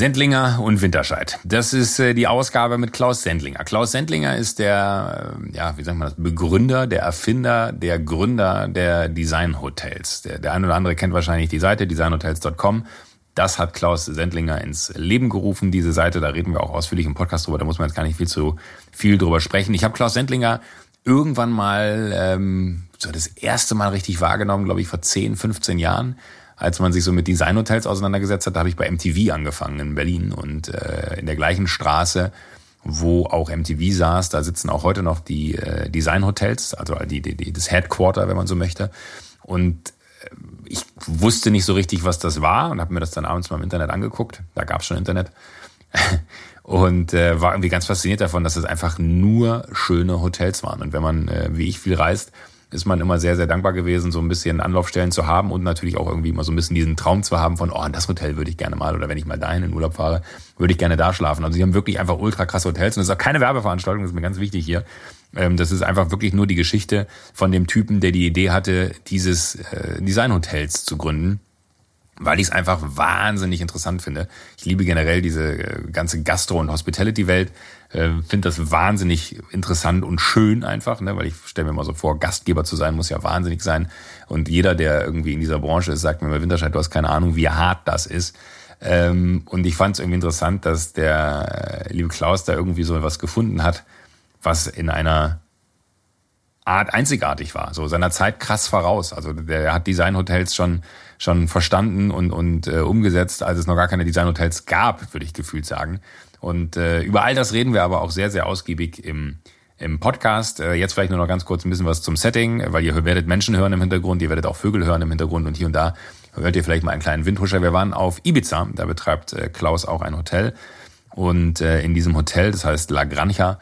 Sendlinger und Winterscheid. Das ist äh, die Ausgabe mit Klaus Sendlinger. Klaus Sendlinger ist der, äh, ja, wie sagt man das, Begründer, der Erfinder, der Gründer der Designhotels. Der, der eine oder andere kennt wahrscheinlich die Seite designhotels.com. Das hat Klaus Sendlinger ins Leben gerufen, diese Seite. Da reden wir auch ausführlich im Podcast drüber. Da muss man jetzt gar nicht viel zu viel drüber sprechen. Ich habe Klaus Sendlinger irgendwann mal ähm, so das erste Mal richtig wahrgenommen, glaube ich, vor 10, 15 Jahren als man sich so mit Designhotels auseinandergesetzt hat, da habe ich bei MTV angefangen in Berlin und äh, in der gleichen Straße, wo auch MTV saß, da sitzen auch heute noch die äh, Designhotels, also die, die, die, das Headquarter, wenn man so möchte. Und äh, ich wusste nicht so richtig, was das war und habe mir das dann abends mal im Internet angeguckt. Da gab es schon Internet. und äh, war irgendwie ganz fasziniert davon, dass es einfach nur schöne Hotels waren. Und wenn man, äh, wie ich, viel reist, ist man immer sehr, sehr dankbar gewesen, so ein bisschen Anlaufstellen zu haben und natürlich auch irgendwie immer so ein bisschen diesen Traum zu haben von, oh, in das Hotel würde ich gerne mal oder wenn ich mal dahin in Urlaub fahre, würde ich gerne da schlafen. Also sie haben wirklich einfach ultra krasse Hotels und das ist auch keine Werbeveranstaltung, das ist mir ganz wichtig hier. Ähm, das ist einfach wirklich nur die Geschichte von dem Typen, der die Idee hatte, dieses äh, Designhotels zu gründen weil ich es einfach wahnsinnig interessant finde. Ich liebe generell diese äh, ganze Gastro- und Hospitality-Welt. Äh, finde das wahnsinnig interessant und schön einfach, ne? weil ich stelle mir mal so vor, Gastgeber zu sein muss ja wahnsinnig sein. Und jeder, der irgendwie in dieser Branche ist, sagt mir bei Winterscheid, du hast keine Ahnung, wie hart das ist. Ähm, und ich fand es irgendwie interessant, dass der äh, liebe Klaus da irgendwie so was gefunden hat, was in einer Art einzigartig war, so seiner Zeit krass voraus. Also der hat Designhotels schon schon verstanden und und äh, umgesetzt, als es noch gar keine Designhotels gab, würde ich gefühlt sagen. Und äh, über all das reden wir aber auch sehr sehr ausgiebig im im Podcast. Äh, jetzt vielleicht nur noch ganz kurz ein bisschen was zum Setting, weil ihr werdet Menschen hören im Hintergrund, ihr werdet auch Vögel hören im Hintergrund und hier und da hört ihr vielleicht mal einen kleinen Windhuscher. Wir waren auf Ibiza, da betreibt äh, Klaus auch ein Hotel und äh, in diesem Hotel, das heißt La Granja,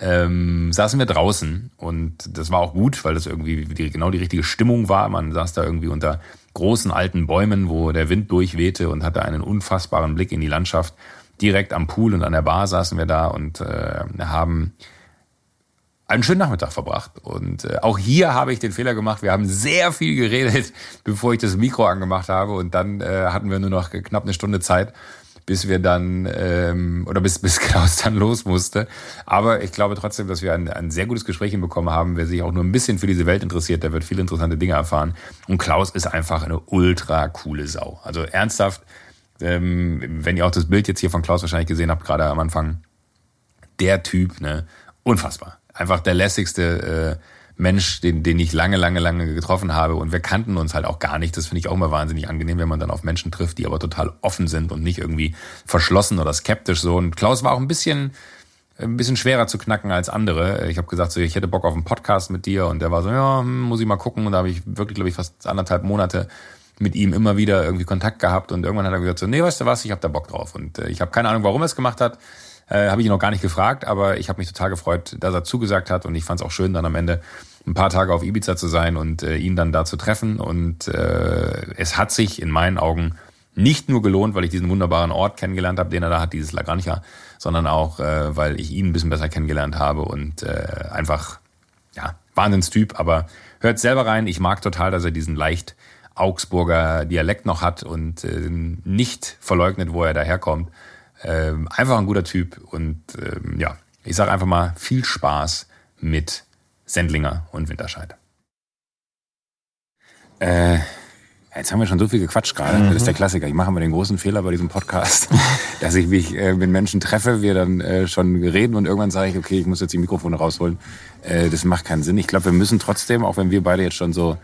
ähm, saßen wir draußen und das war auch gut, weil das irgendwie die, genau die richtige Stimmung war. Man saß da irgendwie unter großen alten Bäumen, wo der Wind durchwehte und hatte einen unfassbaren Blick in die Landschaft. Direkt am Pool und an der Bar saßen wir da und äh, haben einen schönen Nachmittag verbracht. Und äh, auch hier habe ich den Fehler gemacht. Wir haben sehr viel geredet, bevor ich das Mikro angemacht habe. Und dann äh, hatten wir nur noch knapp eine Stunde Zeit, bis wir dann ähm, oder bis bis Klaus dann los musste. Aber ich glaube trotzdem, dass wir ein, ein sehr gutes Gespräch hinbekommen haben. Wer sich auch nur ein bisschen für diese Welt interessiert, der wird viele interessante Dinge erfahren. Und Klaus ist einfach eine ultra coole Sau. Also ernsthaft, ähm, wenn ihr auch das Bild jetzt hier von Klaus wahrscheinlich gesehen habt, gerade am Anfang, der Typ, ne, unfassbar. Einfach der lässigste. Äh, Mensch, den, den ich lange, lange, lange getroffen habe. Und wir kannten uns halt auch gar nicht. Das finde ich auch immer wahnsinnig angenehm, wenn man dann auf Menschen trifft, die aber total offen sind und nicht irgendwie verschlossen oder skeptisch so. Und Klaus war auch ein bisschen, ein bisschen schwerer zu knacken als andere. Ich habe gesagt, so, ich hätte Bock auf einen Podcast mit dir. Und der war so, ja, hm, muss ich mal gucken. Und da habe ich wirklich, glaube ich, fast anderthalb Monate mit ihm immer wieder irgendwie Kontakt gehabt. Und irgendwann hat er gesagt, so, nee, weißt du was, ich habe da Bock drauf. Und äh, ich habe keine Ahnung, warum er es gemacht hat. Äh, habe ich ihn noch gar nicht gefragt, aber ich habe mich total gefreut, dass er zugesagt hat und ich fand es auch schön, dann am Ende ein paar Tage auf Ibiza zu sein und äh, ihn dann da zu treffen. Und äh, es hat sich in meinen Augen nicht nur gelohnt, weil ich diesen wunderbaren Ort kennengelernt habe, den er da hat, dieses La Granja, sondern auch, äh, weil ich ihn ein bisschen besser kennengelernt habe und äh, einfach, ja, Wahnsinnstyp, aber hört selber rein. Ich mag total, dass er diesen leicht Augsburger Dialekt noch hat und äh, nicht verleugnet, wo er daherkommt. Ähm, einfach ein guter Typ und ähm, ja, ich sage einfach mal viel Spaß mit Sendlinger und Winterscheid. Äh, jetzt haben wir schon so viel gequatscht gerade. Mhm. Das ist der Klassiker. Ich mache immer den großen Fehler bei diesem Podcast, dass ich mich äh, mit Menschen treffe, wir dann äh, schon reden und irgendwann sage ich, okay, ich muss jetzt die Mikrofone rausholen. Äh, das macht keinen Sinn. Ich glaube, wir müssen trotzdem, auch wenn wir beide jetzt schon so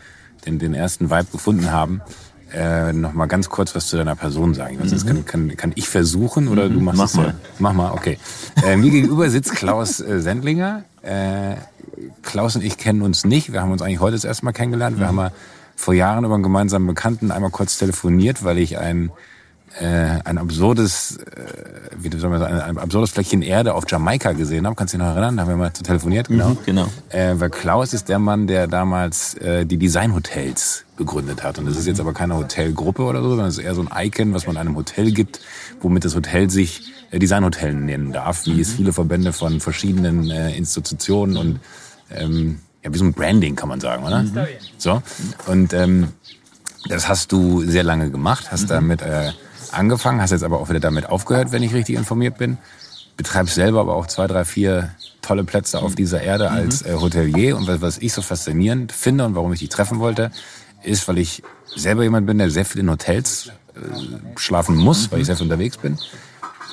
den, den ersten Vibe gefunden haben, äh, noch mal ganz kurz was zu deiner Person sagen. Also das kann, kann, kann ich versuchen oder mhm. du machst Mach es mal. Mach mal, okay. Äh, mir gegenüber sitzt Klaus äh, Sendlinger. Äh, Klaus und ich kennen uns nicht. Wir haben uns eigentlich heute das erste Mal kennengelernt. Wir mhm. haben mal vor Jahren über einen gemeinsamen Bekannten einmal kurz telefoniert, weil ich ein äh, ein absurdes, äh, wie soll man sagen, ein absurdes Fleckchen Erde auf Jamaika gesehen habe. Kannst du dich noch erinnern? Da haben wir mal zu telefoniert, genau. Mhm, genau. Äh, weil Klaus ist der Mann, der damals äh, die Designhotels gegründet hat. Und das ist jetzt aber keine Hotelgruppe oder so, sondern es ist eher so ein Icon, was man einem Hotel gibt, womit das Hotel sich äh, Designhotel nennen darf, wie es viele Verbände von verschiedenen äh, Institutionen und ähm, ja, wie so ein Branding kann man sagen, oder? Mhm. So. Und ähm, das hast du sehr lange gemacht, hast damit äh, angefangen, hast jetzt aber auch wieder damit aufgehört, wenn ich richtig informiert bin. Betreibst selber aber auch zwei, drei, vier tolle Plätze auf dieser Erde mhm. als äh, Hotelier. Und was, was ich so faszinierend finde und warum ich dich treffen wollte, ist, weil ich selber jemand bin, der sehr viel in Hotels äh, schlafen muss, weil ich sehr viel unterwegs bin.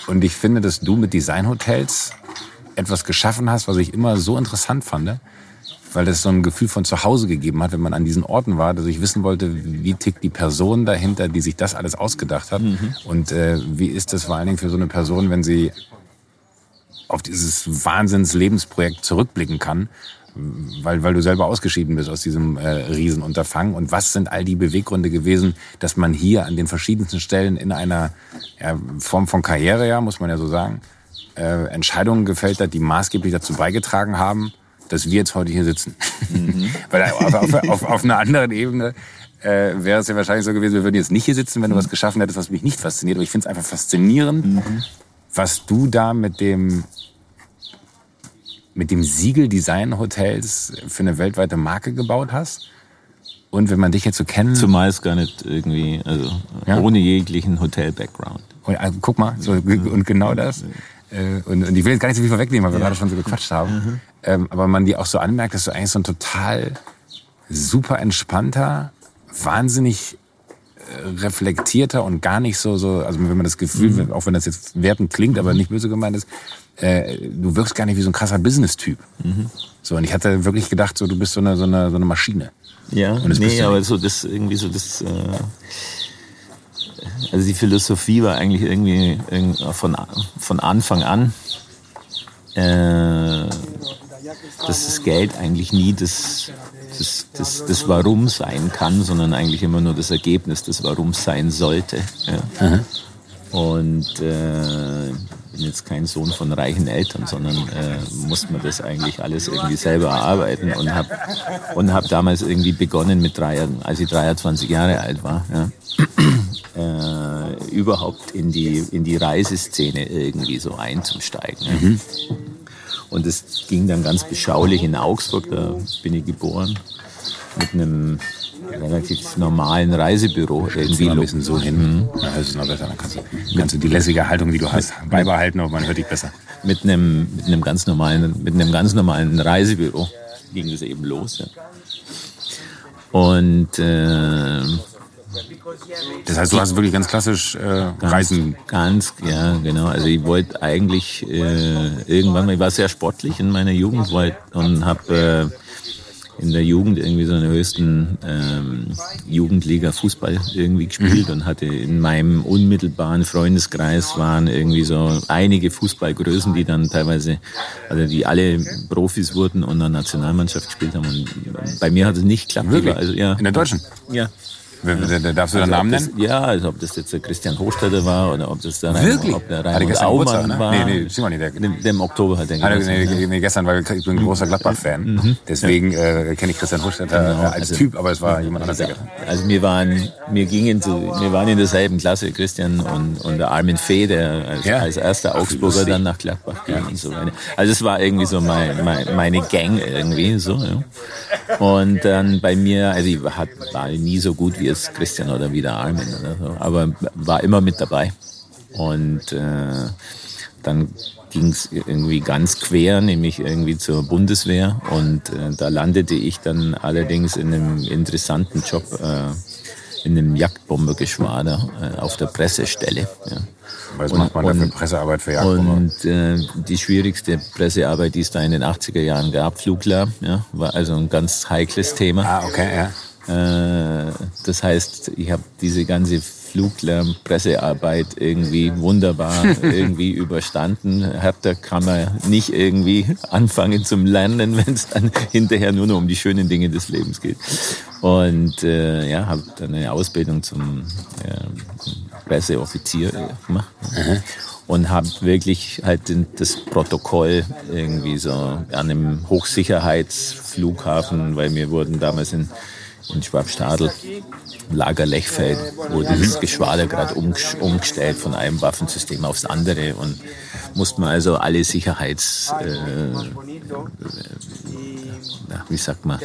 Und ich finde, dass du mit Designhotels etwas geschaffen hast, was ich immer so interessant fand, weil das so ein Gefühl von zu Hause gegeben hat, wenn man an diesen Orten war, dass ich wissen wollte, wie tickt die Person dahinter, die sich das alles ausgedacht hat. Mhm. Und äh, wie ist das vor allen Dingen für so eine Person, wenn sie auf dieses Wahnsinns-Lebensprojekt zurückblicken kann, weil, weil du selber ausgeschieden bist aus diesem äh, Riesenunterfangen. Und was sind all die Beweggründe gewesen, dass man hier an den verschiedensten Stellen in einer ja, Form von Karriere, ja, muss man ja so sagen, äh, Entscheidungen gefällt hat, die maßgeblich dazu beigetragen haben, dass wir jetzt heute hier sitzen. Mhm. weil auf, auf, auf, auf einer anderen Ebene äh, wäre es ja wahrscheinlich so gewesen, wir würden jetzt nicht hier sitzen, wenn du was geschaffen hättest, was mich nicht fasziniert. Aber ich finde es einfach faszinierend, mhm. was du da mit dem mit dem Siegel Design Hotels für eine weltweite Marke gebaut hast. Und wenn man dich jetzt so kennt. Zumeist gar nicht irgendwie, also ja? ohne jeglichen Hotel-Background. Und, also, guck mal, so, und genau das. Äh, und, und ich will jetzt gar nicht so viel vorwegnehmen, weil wir ja. gerade schon so gequatscht haben. Mhm. Ähm, aber man die auch so anmerkt, dass du eigentlich so ein total super entspannter, wahnsinnig äh, reflektierter und gar nicht so, so, also wenn man das Gefühl, mhm. auch wenn das jetzt wertend klingt, aber nicht böse gemeint ist, äh, du wirkst gar nicht wie so ein krasser Business-Typ. Mhm. So, und ich hatte wirklich gedacht, so, du bist so eine, so eine, so eine Maschine. Ja, nee, aber so das irgendwie so das, äh, also die Philosophie war eigentlich irgendwie von, von Anfang an, äh, dass das Geld eigentlich nie das, das, das, das Warum sein kann, sondern eigentlich immer nur das Ergebnis des Warum sein sollte. Ja. Und äh, bin jetzt kein Sohn von reichen Eltern, sondern äh, musste man das eigentlich alles irgendwie selber erarbeiten und habe und hab damals irgendwie begonnen mit drei, als ich 23 Jahre alt war, ja, äh, überhaupt in die, in die Reiseszene irgendwie so einzusteigen. Ja. Mhm. Und es ging dann ganz beschaulich in Augsburg, da bin ich geboren, mit einem relativ normalen Reisebüro irgendwie. ein bisschen so hin. Mhm. Ja, das ist noch besser. Dann kannst du, kannst du die lässige Haltung, die du hast, beibehalten, aber man hört dich besser. Mit einem, mit einem ganz normalen, mit einem ganz normalen Reisebüro ging es eben los. Ja. Und äh, das heißt, du hast wirklich ganz klassisch äh, ganz, Reisen. Ganz, ja, genau. Also ich wollte eigentlich äh, irgendwann mal, ich war sehr sportlich in meiner Jugend wollt, und habe äh, in der Jugend irgendwie so in der höchsten ähm, Jugendliga Fußball irgendwie gespielt mhm. und hatte in meinem unmittelbaren Freundeskreis waren irgendwie so einige Fußballgrößen, die dann teilweise, also die alle Profis wurden und der Nationalmannschaft gespielt haben. Und bei mir hat es nicht geklappt. Wirklich? Also, ja. In der Deutschen? Ja. Darfst du also den Namen das, nennen? Ja, also ob das jetzt der Christian Hochstädter war oder ob das der Raimund, ob der Raimund Aumann ne? war. Nee, nee, Simon, der, dem, dem Oktober hat er also, nee, nee, nee, gestern, weil ich bin ein großer Gladbach-Fan. Mhm. mhm. Deswegen äh, kenne ich Christian Hochstädter genau, als also, Typ, aber es war jemand anderes. Also, also wir waren, wir gingen zu, wir waren in derselben Klasse, Christian und, und der Armin Fee, der als, ja. als erster Augsburger dann nach Gladbach ging ja. und so weiter. Also es war irgendwie so mein, mein, meine Gang irgendwie so. Ja. Und dann bei mir, also ich war nie so gut wie es Christian oder wieder Armin oder so, aber war immer mit dabei. Und äh, dann ging es irgendwie ganz quer, nämlich irgendwie zur Bundeswehr. Und äh, da landete ich dann allerdings in einem interessanten Job äh, in einem Jagdbombergeschwader äh, auf der Pressestelle. Ja. Was macht man da für Pressearbeit für Jagdbomber? Und äh, die schwierigste Pressearbeit, die es da in den 80er Jahren gab, Fluglärm, ja, war also ein ganz heikles Thema. Ah, okay, ja. Äh, das heißt, ich habe diese ganze Fluglärm, Pressearbeit irgendwie wunderbar irgendwie überstanden. Härter kann man nicht irgendwie anfangen zum Lernen, wenn es dann hinterher nur noch um die schönen Dinge des Lebens geht. Und äh, ja, habe dann eine Ausbildung zum äh, Presseoffizier gemacht. Mhm. Und habe wirklich halt das Protokoll irgendwie so an einem Hochsicherheitsflughafen, weil wir wurden damals in in Schwabstadel, Lager Lechfeld, wo dieses Geschwader gerade umgestellt von einem Waffensystem aufs andere und musste man also alle Sicherheits, äh, wie sagt man,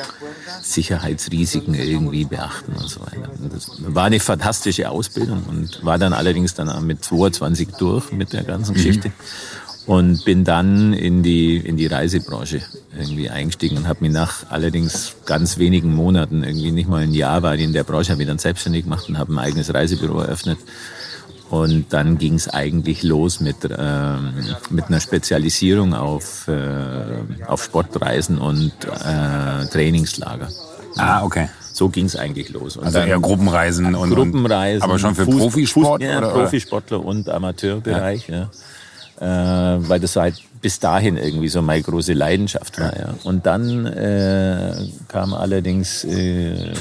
Sicherheitsrisiken irgendwie beachten und so weiter. Und das war eine fantastische Ausbildung und war dann allerdings dann mit 22 durch mit der ganzen mhm. Geschichte. Mhm. Und bin dann in die, in die Reisebranche irgendwie eingestiegen und habe mich nach allerdings ganz wenigen Monaten, irgendwie nicht mal ein Jahr war ich in der Branche, habe mich dann selbstständig gemacht und habe ein eigenes Reisebüro eröffnet und dann ging es eigentlich los mit, ähm, mit einer Spezialisierung auf, äh, auf Sportreisen und äh, Trainingslager. Ah, okay. So ging es eigentlich los. Und also eher Gruppenreisen und Gruppenreisen. aber schon für Fuß, Profisport? Fuß, ja, oder? Profisportler und Amateurbereich. Ja. ja. Äh, weil das halt bis dahin irgendwie so meine große Leidenschaft war. Ja. Und dann äh, kam allerdings äh,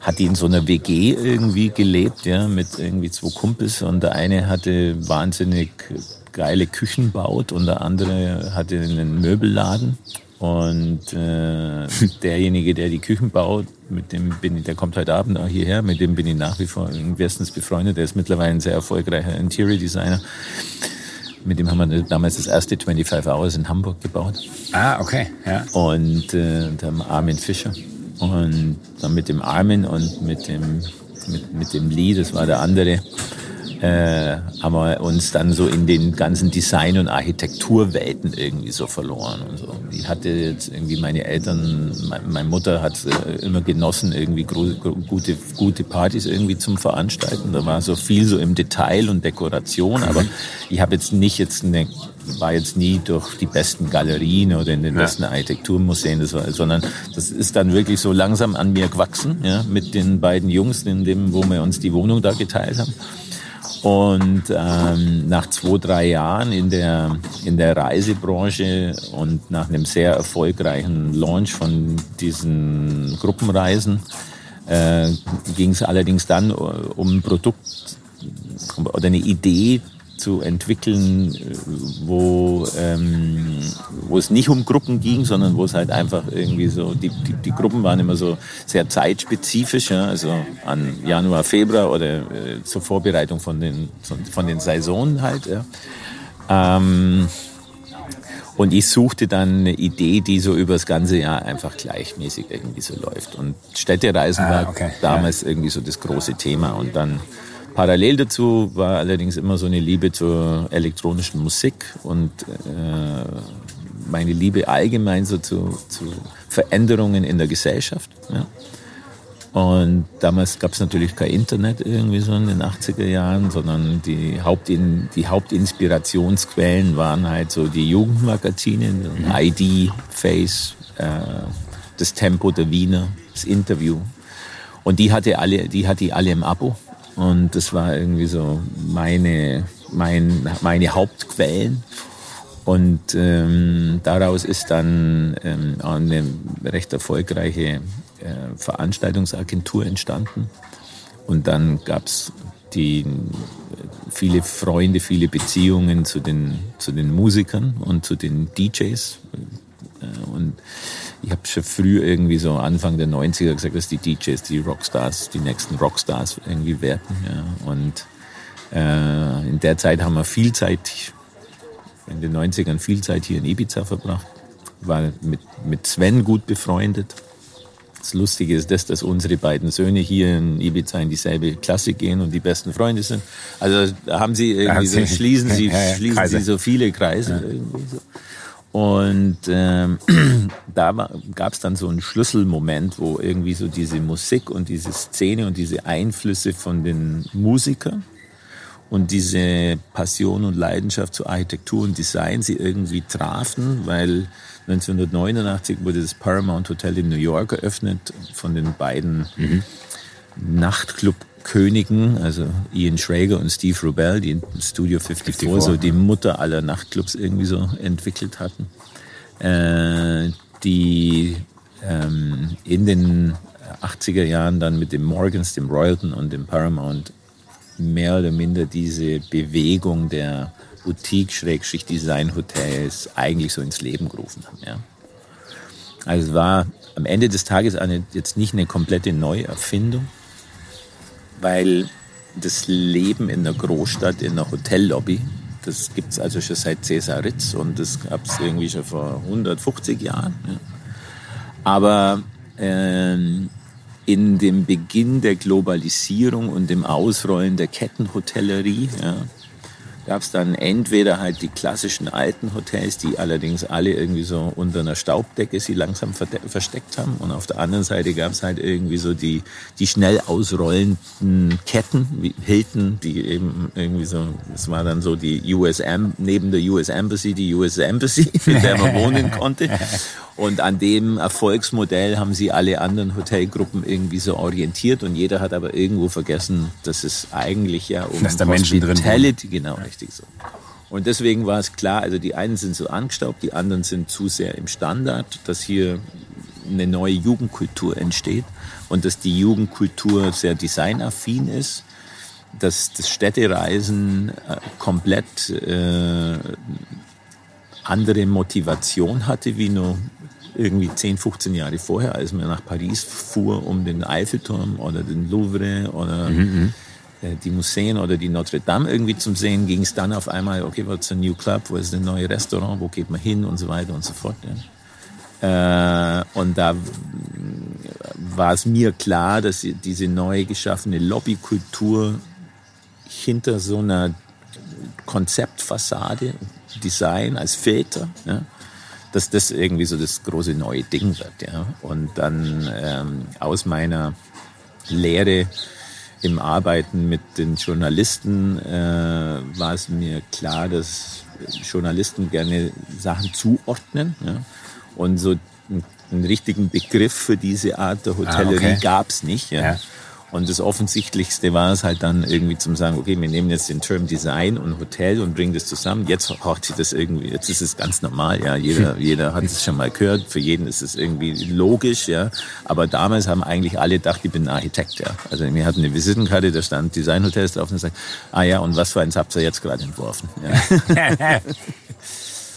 hat die in so einer WG irgendwie gelebt, ja, mit irgendwie zwei Kumpels und der eine hatte wahnsinnig geile Küchen baut und der andere hatte einen Möbelladen und äh, derjenige, der die Küchen baut, mit dem bin ich, der kommt heute Abend auch hierher, mit dem bin ich nach wie vor bestens befreundet. Der ist mittlerweile ein sehr erfolgreicher Interior Designer. Mit dem haben wir damals das erste 25 Hours in Hamburg gebaut. Ah, okay, ja. Und äh, der Armin Fischer. Und dann mit dem Armin und mit dem, mit, mit dem Lee, das war der andere, äh, haben wir uns dann so in den ganzen Design- und Architekturwelten irgendwie so verloren und so. Ich hatte jetzt irgendwie meine Eltern, meine Mutter hat äh, immer genossen, irgendwie gute, gute Partys irgendwie zum Veranstalten. Da war so viel so im Detail und Dekoration, aber ich habe jetzt nicht jetzt eine war jetzt nie durch die besten Galerien oder in den ja. besten Architekturmuseen, das war, sondern das ist dann wirklich so langsam an mir gewachsen, ja, mit den beiden Jungs, in dem, wo wir uns die Wohnung da geteilt haben. Und ähm, nach zwei, drei Jahren in der, in der Reisebranche und nach einem sehr erfolgreichen Launch von diesen Gruppenreisen äh, ging es allerdings dann um ein Produkt oder eine Idee zu entwickeln, wo, ähm, wo es nicht um Gruppen ging, sondern wo es halt einfach irgendwie so, die, die, die Gruppen waren immer so sehr zeitspezifisch, ja, also an Januar, Februar oder äh, zur Vorbereitung von den, von den Saisonen halt. Ja. Ähm, und ich suchte dann eine Idee, die so über das ganze Jahr einfach gleichmäßig irgendwie so läuft. Und Städtereisen ah, war okay. damals ja. irgendwie so das große Thema. Und dann Parallel dazu war allerdings immer so eine Liebe zur elektronischen Musik und äh, meine Liebe allgemein so zu, zu Veränderungen in der Gesellschaft. Ja. Und damals gab es natürlich kein Internet irgendwie so in den 80er Jahren, sondern die, Hauptin, die Hauptinspirationsquellen waren halt so die Jugendmagazine, mhm. ID, Face, äh, das Tempo der Wiener, das Interview. Und die hatte alle, die hatte ich alle im Abo. Und das war irgendwie so meine, mein, meine Hauptquellen. Und ähm, daraus ist dann ähm, eine recht erfolgreiche äh, Veranstaltungsagentur entstanden. Und dann gab es viele Freunde, viele Beziehungen zu den, zu den Musikern und zu den DJs. Äh, und ich habe schon früh irgendwie so Anfang der 90er gesagt, dass die DJs die Rockstars, die nächsten Rockstars irgendwie werden. Ja. Und äh, in der Zeit haben wir viel Zeit, in den 90ern viel Zeit hier in Ibiza verbracht. War mit, mit Sven gut befreundet. Das Lustige ist das, dass unsere beiden Söhne hier in Ibiza in dieselbe Klasse gehen und die besten Freunde sind. Also haben sie irgendwie so, schließen sie, ja, ja, schließen sie so viele Kreise. Irgendwie so. Und ähm, da gab es dann so einen Schlüsselmoment, wo irgendwie so diese Musik und diese Szene und diese Einflüsse von den Musikern und diese Passion und Leidenschaft zu Architektur und Design sie irgendwie trafen, weil 1989 wurde das Paramount Hotel in New York eröffnet von den beiden mhm. Nachtclub Königen, also Ian Schrager und Steve Rubell, die in Studio 54, 54 so die Mutter aller Nachtclubs irgendwie so entwickelt hatten, äh, die ähm, in den 80er Jahren dann mit dem Morgans, dem Royalton und dem Paramount mehr oder minder diese Bewegung der Boutique-Design-Hotels eigentlich so ins Leben gerufen haben. Ja. Also es war am Ende des Tages eine, jetzt nicht eine komplette Neuerfindung, weil das Leben in der Großstadt, in der Hotellobby, das gibt es also schon seit Cäsar Ritz und das gab es irgendwie schon vor 150 Jahren. Ja. Aber ähm, in dem Beginn der Globalisierung und dem Ausrollen der Kettenhotellerie, ja, gab es dann entweder halt die klassischen alten Hotels, die allerdings alle irgendwie so unter einer Staubdecke sie langsam versteckt haben. Und auf der anderen Seite gab es halt irgendwie so die, die schnell ausrollenden Ketten, wie Hilton, die eben irgendwie so, es war dann so die USM, neben der US Embassy, die US Embassy, in der man wohnen konnte. Und an dem Erfolgsmodell haben sie alle anderen Hotelgruppen irgendwie so orientiert und jeder hat aber irgendwo vergessen, dass es eigentlich ja um dass da Menschen drin Hospitality, genau, richtig so. Und deswegen war es klar, also die einen sind so angestaubt, die anderen sind zu sehr im Standard, dass hier eine neue Jugendkultur entsteht und dass die Jugendkultur sehr designaffin ist, dass das Städtereisen äh, komplett äh, andere Motivation hatte wie nur irgendwie 10, 15 Jahre vorher, als man nach Paris fuhr, um den Eiffelturm oder den Louvre oder mhm, mhm. Äh, die Museen oder die Notre Dame irgendwie zum Sehen, ging es dann auf einmal, okay, what's a new club, wo ist ein neues Restaurant, wo geht man hin und so weiter und so fort. Ja. Äh, und da war es mir klar, dass diese neu geschaffene Lobbykultur hinter so einer Konzeptfassade, Design als Filter, ja, dass das irgendwie so das große neue Ding wird. Ja. Und dann ähm, aus meiner Lehre im Arbeiten mit den Journalisten äh, war es mir klar, dass Journalisten gerne Sachen zuordnen. Ja. Und so einen, einen, richtigen Begriff für diese Art der Hotellerie ah, okay. gab es nicht. Ja. ja. Und das Offensichtlichste war es halt dann irgendwie zum sagen, okay, wir nehmen jetzt den Term Design und Hotel und bringen das zusammen. Jetzt haucht sich das irgendwie, jetzt ist es ganz normal, ja. Jeder, jeder hat es schon mal gehört. Für jeden ist es irgendwie logisch, ja. Aber damals haben eigentlich alle gedacht, ich bin ein Architekt, ja. Also wir hatten eine Visitenkarte, da stand Design Hotels drauf und sagt, ah ja, und was für eins habt ihr jetzt gerade entworfen? Ja.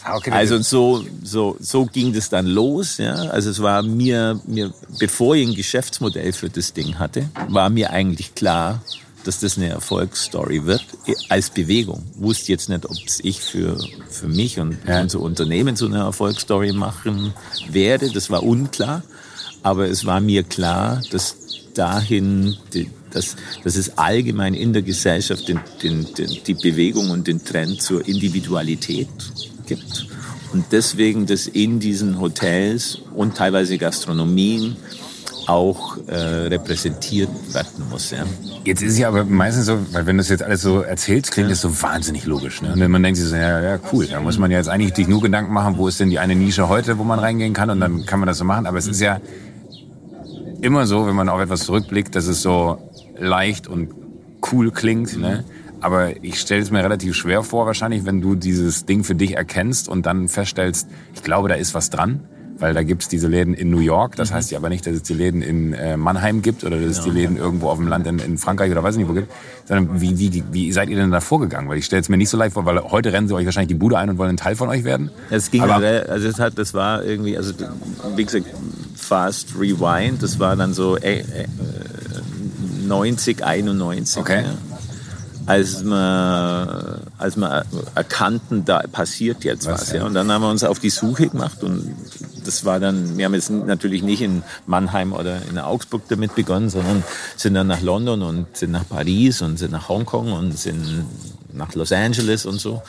Ah, okay, also so, so, so ging das dann los. Ja. Also es war mir, mir, bevor ich ein Geschäftsmodell für das Ding hatte, war mir eigentlich klar, dass das eine Erfolgsstory wird als Bewegung. Wusste jetzt nicht, ob ich für, für mich und ja. unser Unternehmen so eine Erfolgsstory machen werde. Das war unklar. Aber es war mir klar, dass dahin, dass, dass es allgemein in der Gesellschaft den, den, den, die Bewegung und den Trend zur Individualität gibt. Und deswegen, dass in diesen Hotels und teilweise Gastronomien auch äh, repräsentiert werden muss. Ja. Jetzt ist es ja aber meistens so, weil wenn du das jetzt alles so erzählst, klingt das so wahnsinnig logisch. Ne? Und man denkt sich so, ja, ja, cool, da muss man ja jetzt eigentlich sich nur Gedanken machen, wo ist denn die eine Nische heute, wo man reingehen kann und dann kann man das so machen. Aber es ist ja immer so, wenn man auf etwas zurückblickt, dass es so leicht und cool klingt. Ne? Aber ich stelle es mir relativ schwer vor, wahrscheinlich, wenn du dieses Ding für dich erkennst und dann feststellst, ich glaube, da ist was dran. Weil da gibt's diese Läden in New York, das mhm. heißt ja aber nicht, dass es die Läden in äh, Mannheim gibt oder dass es die Läden irgendwo auf dem Land in, in Frankreich oder weiß ich nicht wo gibt, sondern wie, wie, wie seid ihr denn da vorgegangen? Weil ich stelle es mir nicht so leicht vor, weil heute rennen sie euch wahrscheinlich die Bude ein und wollen ein Teil von euch werden. Es ging, aber, also es hat, das war irgendwie, also wie gesagt, Fast Rewind, das war dann so äh, äh, 90, 91. Okay. Ja als wir, als wir erkannten, da passiert jetzt was. was ja. Und dann haben wir uns auf die Suche gemacht und das war dann, wir haben jetzt natürlich nicht in Mannheim oder in Augsburg damit begonnen, sondern sind dann nach London und sind nach Paris und sind nach Hongkong und sind nach Los Angeles und so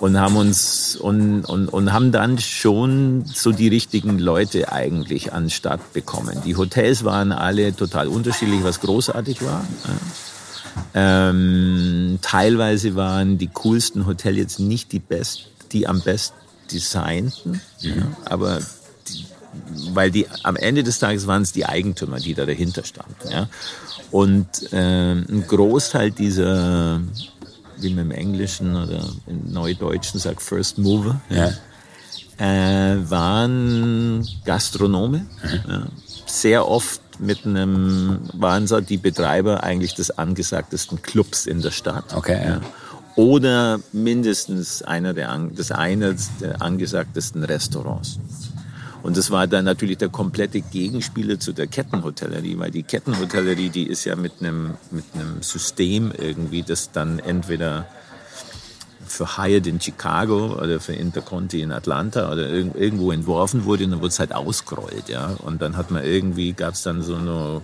und haben uns und, und, und haben dann schon so die richtigen Leute eigentlich an Start bekommen. Die Hotels waren alle total unterschiedlich, was großartig war. Ähm, teilweise waren die coolsten Hotels jetzt nicht die best, die am best designten, mhm. ja, aber die, weil die am Ende des Tages waren es die Eigentümer, die da dahinter standen. Ja. Und äh, ein Großteil dieser, wie man im Englischen oder im Neudeutschen sagt, First Mover, ja. äh, waren Gastronome. Mhm. Ja. Sehr oft mit einem, waren so die Betreiber eigentlich des angesagtesten Clubs in der Stadt. Okay. Ja. Oder mindestens einer der, das eines der angesagtesten Restaurants. Und das war dann natürlich der komplette Gegenspieler zu der Kettenhotellerie, weil die Kettenhotellerie, die ist ja mit einem, mit einem System irgendwie, das dann entweder für Hyatt in Chicago oder für Interconti in Atlanta oder irgendwo entworfen wurde und dann wurde es halt ausgerollt, ja. Und dann hat man irgendwie, gab es dann so eine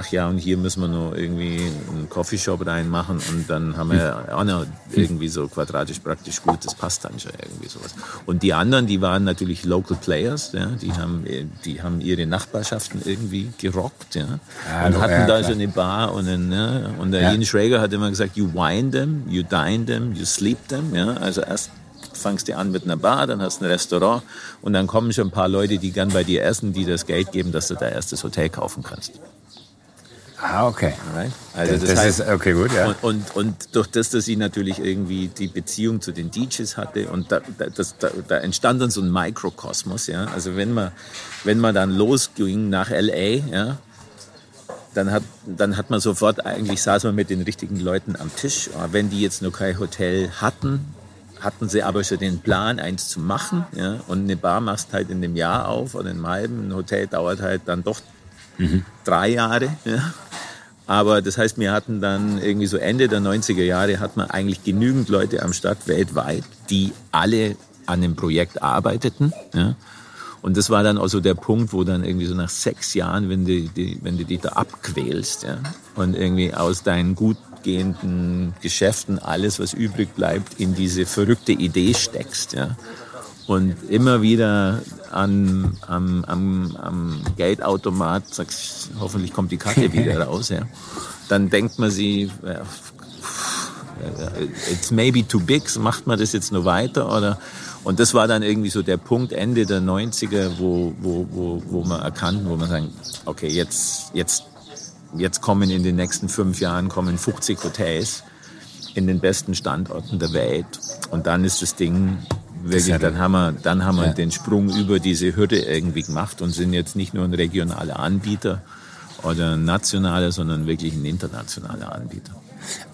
ach ja, und hier müssen wir noch irgendwie einen Coffeeshop reinmachen und dann haben wir auch noch irgendwie so quadratisch praktisch gut, das passt dann schon irgendwie sowas. Und die anderen, die waren natürlich Local Players, ja, die haben, die haben ihre Nachbarschaften irgendwie gerockt, ja, und hatten ja, da so eine Bar und, einen, ne, und der ja. Ian Schrager hat immer gesagt, you wine them, you dine them, you sleep them, ja, also erst fangst du an mit einer Bar, dann hast du ein Restaurant und dann kommen schon ein paar Leute, die gern bei dir essen, die das Geld geben, dass du da erst das Hotel kaufen kannst. Ah, okay. Also das, das heißt, ist, okay, gut, ja. Und, und, und, durch das, dass sie natürlich irgendwie die Beziehung zu den DJs hatte und da, das, da, da entstand dann so ein Mikrokosmos, ja. Also wenn man, wenn man dann losging nach LA, ja, dann hat, dann hat man sofort, eigentlich saß man mit den richtigen Leuten am Tisch. Wenn die jetzt noch kein Hotel hatten, hatten sie aber schon den Plan, eins zu machen. Ja? Und eine Bar machst halt in einem Jahr auf oder in einem halben. Ein Hotel dauert halt dann doch mhm. drei Jahre. Ja? Aber das heißt, wir hatten dann irgendwie so Ende der 90er Jahre hat man eigentlich genügend Leute am Start weltweit, die alle an dem Projekt arbeiteten. Ja? Und das war dann also der Punkt, wo dann irgendwie so nach sechs Jahren, wenn du, die, wenn du dich da abquälst ja, und irgendwie aus deinen gut gehenden Geschäften alles, was übrig bleibt, in diese verrückte Idee steckst. Ja, und immer wieder an, am, am, am Geldautomat sagst, hoffentlich kommt die Karte wieder raus, ja. dann denkt man sie, it's maybe too big, macht man das jetzt nur weiter oder und das war dann irgendwie so der Punkt Ende der 90er, wo, wo, wo, wo man erkannten, wo man sagen, okay, jetzt, jetzt, jetzt kommen in den nächsten fünf Jahren kommen 50 Hotels in den besten Standorten der Welt und dann ist das Ding wirklich, dann haben wir, dann haben wir ja. den Sprung über diese Hürde irgendwie gemacht und sind jetzt nicht nur ein regionaler Anbieter oder ein nationaler, sondern wirklich ein internationaler Anbieter.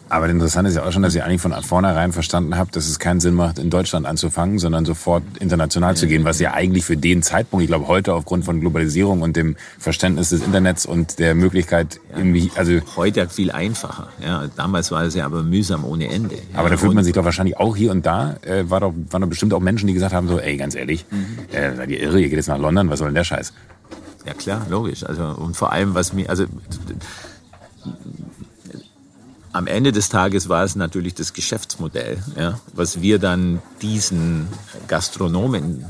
Aber interessant ist ja auch schon, dass ihr eigentlich von vornherein verstanden habt, dass es keinen Sinn macht, in Deutschland anzufangen, sondern sofort international ja, zu gehen, was ja eigentlich für den Zeitpunkt, ich glaube heute aufgrund von Globalisierung und dem Verständnis des Internets und der Möglichkeit, ja, irgendwie, also heute viel einfacher. Ja, damals war es ja aber mühsam ohne Ende. Ja, aber da fühlt man sich doch wahrscheinlich auch hier und da, äh, war doch, waren doch bestimmt auch Menschen, die gesagt haben so, ey, ganz ehrlich, mhm. äh, seid ihr irre, ihr geht jetzt nach London, was soll denn der Scheiß? Ja klar, logisch. Also und vor allem, was mir, also am Ende des Tages war es natürlich das Geschäftsmodell, ja, was wir dann diesen Gastronomen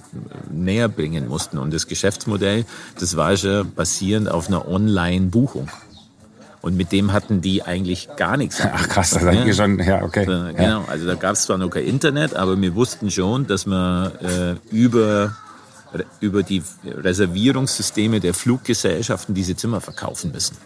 näher bringen mussten. Und das Geschäftsmodell, das war schon basierend auf einer Online-Buchung. Und mit dem hatten die eigentlich gar nichts. Ach krass, das ja. schon, ja, okay. Genau, ja. also da gab es zwar noch kein Internet, aber wir wussten schon, dass wir äh, über, über die Reservierungssysteme der Fluggesellschaften diese Zimmer verkaufen müssen.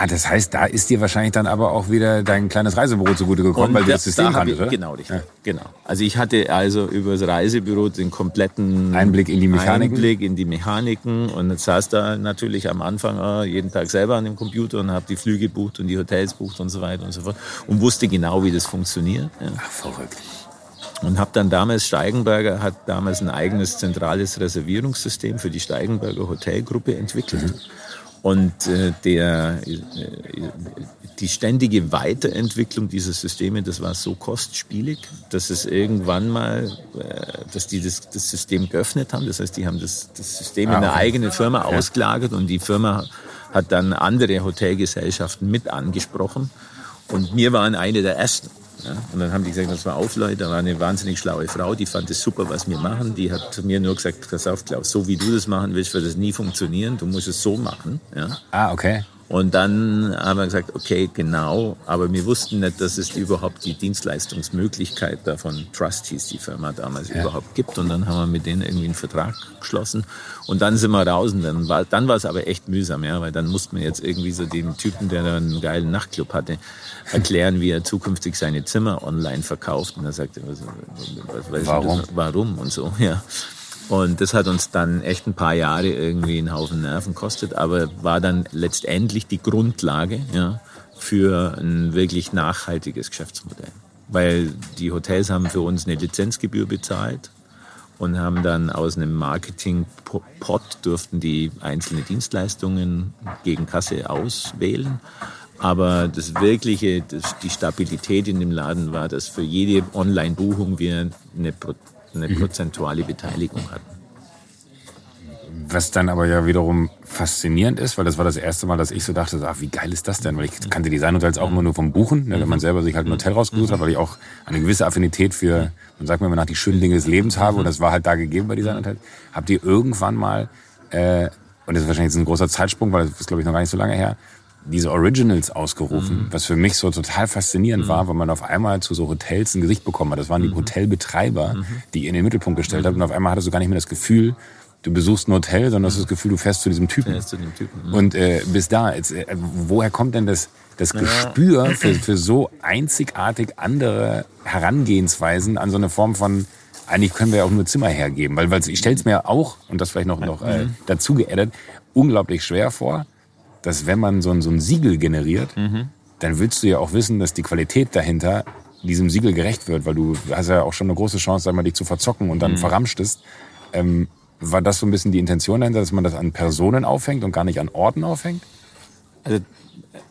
Ah, das heißt, da ist dir wahrscheinlich dann aber auch wieder dein kleines Reisebüro zugute gekommen, und weil du das System da kanntest, oder? Genau, richtig. Ja. Genau. Also ich hatte also über das Reisebüro den kompletten Einblick in die Mechaniken. Einblick in die Mechaniken und jetzt saß da natürlich am Anfang äh, jeden Tag selber an dem Computer und habe die Flüge bucht und die Hotels bucht und so weiter und so fort und wusste genau, wie das funktioniert. Ja. Ach, verrückt. Und habe dann damals, Steigenberger hat damals ein eigenes zentrales Reservierungssystem für die Steigenberger Hotelgruppe entwickelt. Mhm. Und äh, der, äh, die ständige Weiterentwicklung dieser Systeme, das war so kostspielig, dass es irgendwann mal, äh, dass die das, das System geöffnet haben. Das heißt, die haben das, das System ah, in einer eigenen Firma ja. ausgelagert und die Firma hat dann andere Hotelgesellschaften mit angesprochen. Und wir waren eine der ersten. Ja, und dann haben die gesagt, das war auf, Leute, da war eine wahnsinnig schlaue Frau, die fand es super, was wir machen. Die hat zu mir nur gesagt, pass auf, Klaus, so wie du das machen willst, wird das nie funktionieren. Du musst es so machen. Ja. Ah, okay. Und dann haben wir gesagt, okay, genau, aber wir wussten nicht, dass es überhaupt die Dienstleistungsmöglichkeit davon, Trust hieß die Firma damals, ja. überhaupt gibt. Und dann haben wir mit denen irgendwie einen Vertrag geschlossen. Und dann sind wir raus und dann war, dann war es aber echt mühsam, ja, weil dann musste man jetzt irgendwie so dem Typen, der da einen geilen Nachtclub hatte, erklären, wie er zukünftig seine Zimmer online verkauft. Und er sagte, was, was, warum? warum und so, ja. Und das hat uns dann echt ein paar Jahre irgendwie einen Haufen Nerven kostet, aber war dann letztendlich die Grundlage ja, für ein wirklich nachhaltiges Geschäftsmodell. Weil die Hotels haben für uns eine Lizenzgebühr bezahlt und haben dann aus einem Marketing-Pot durften die einzelne Dienstleistungen gegen Kasse auswählen. Aber das wirkliche, das, die Stabilität in dem Laden war, dass für jede Online-Buchung wir eine, eine mhm. prozentuale Beteiligung hatten. Was dann aber ja wiederum faszinierend ist, weil das war das erste Mal, dass ich so dachte, ach, wie geil ist das denn? Weil ich kannte Designhotels auch immer nur vom Buchen, ne, wenn man selber sich halt ein Hotel rausgesucht hat, weil ich auch eine gewisse Affinität für, man sagt mir immer nach, die schönen Dinge des Lebens habe und das war halt da gegeben bei Designhotels. Habt ihr irgendwann mal, äh, und das ist wahrscheinlich jetzt ein großer Zeitsprung, weil das ist glaube ich noch gar nicht so lange her, diese Originals ausgerufen, mhm. was für mich so total faszinierend mhm. war, weil man auf einmal zu so Hotels ein Gesicht bekommen hat. Das waren die mhm. Hotelbetreiber, mhm. die in den Mittelpunkt gestellt habt und auf einmal hattest du gar nicht mehr das Gefühl, du besuchst ein Hotel, sondern hast das Gefühl, du fährst zu diesem Typen. Zu Typen. Und äh, bis da, jetzt, äh, woher kommt denn das, das Gespür für, für so einzigartig andere Herangehensweisen an so eine Form von, eigentlich können wir ja auch nur Zimmer hergeben, weil, weil ich stelle es mir auch, und das vielleicht noch, noch äh, mhm. dazu geaddet, unglaublich schwer vor, dass wenn man so ein, so ein Siegel generiert, mhm. dann willst du ja auch wissen, dass die Qualität dahinter diesem Siegel gerecht wird, weil du hast ja auch schon eine große Chance, sag mal, dich zu verzocken und dann mhm. verramschtest. Ähm, war das so ein bisschen die Intention dahinter, dass man das an Personen aufhängt und gar nicht an Orten aufhängt? Also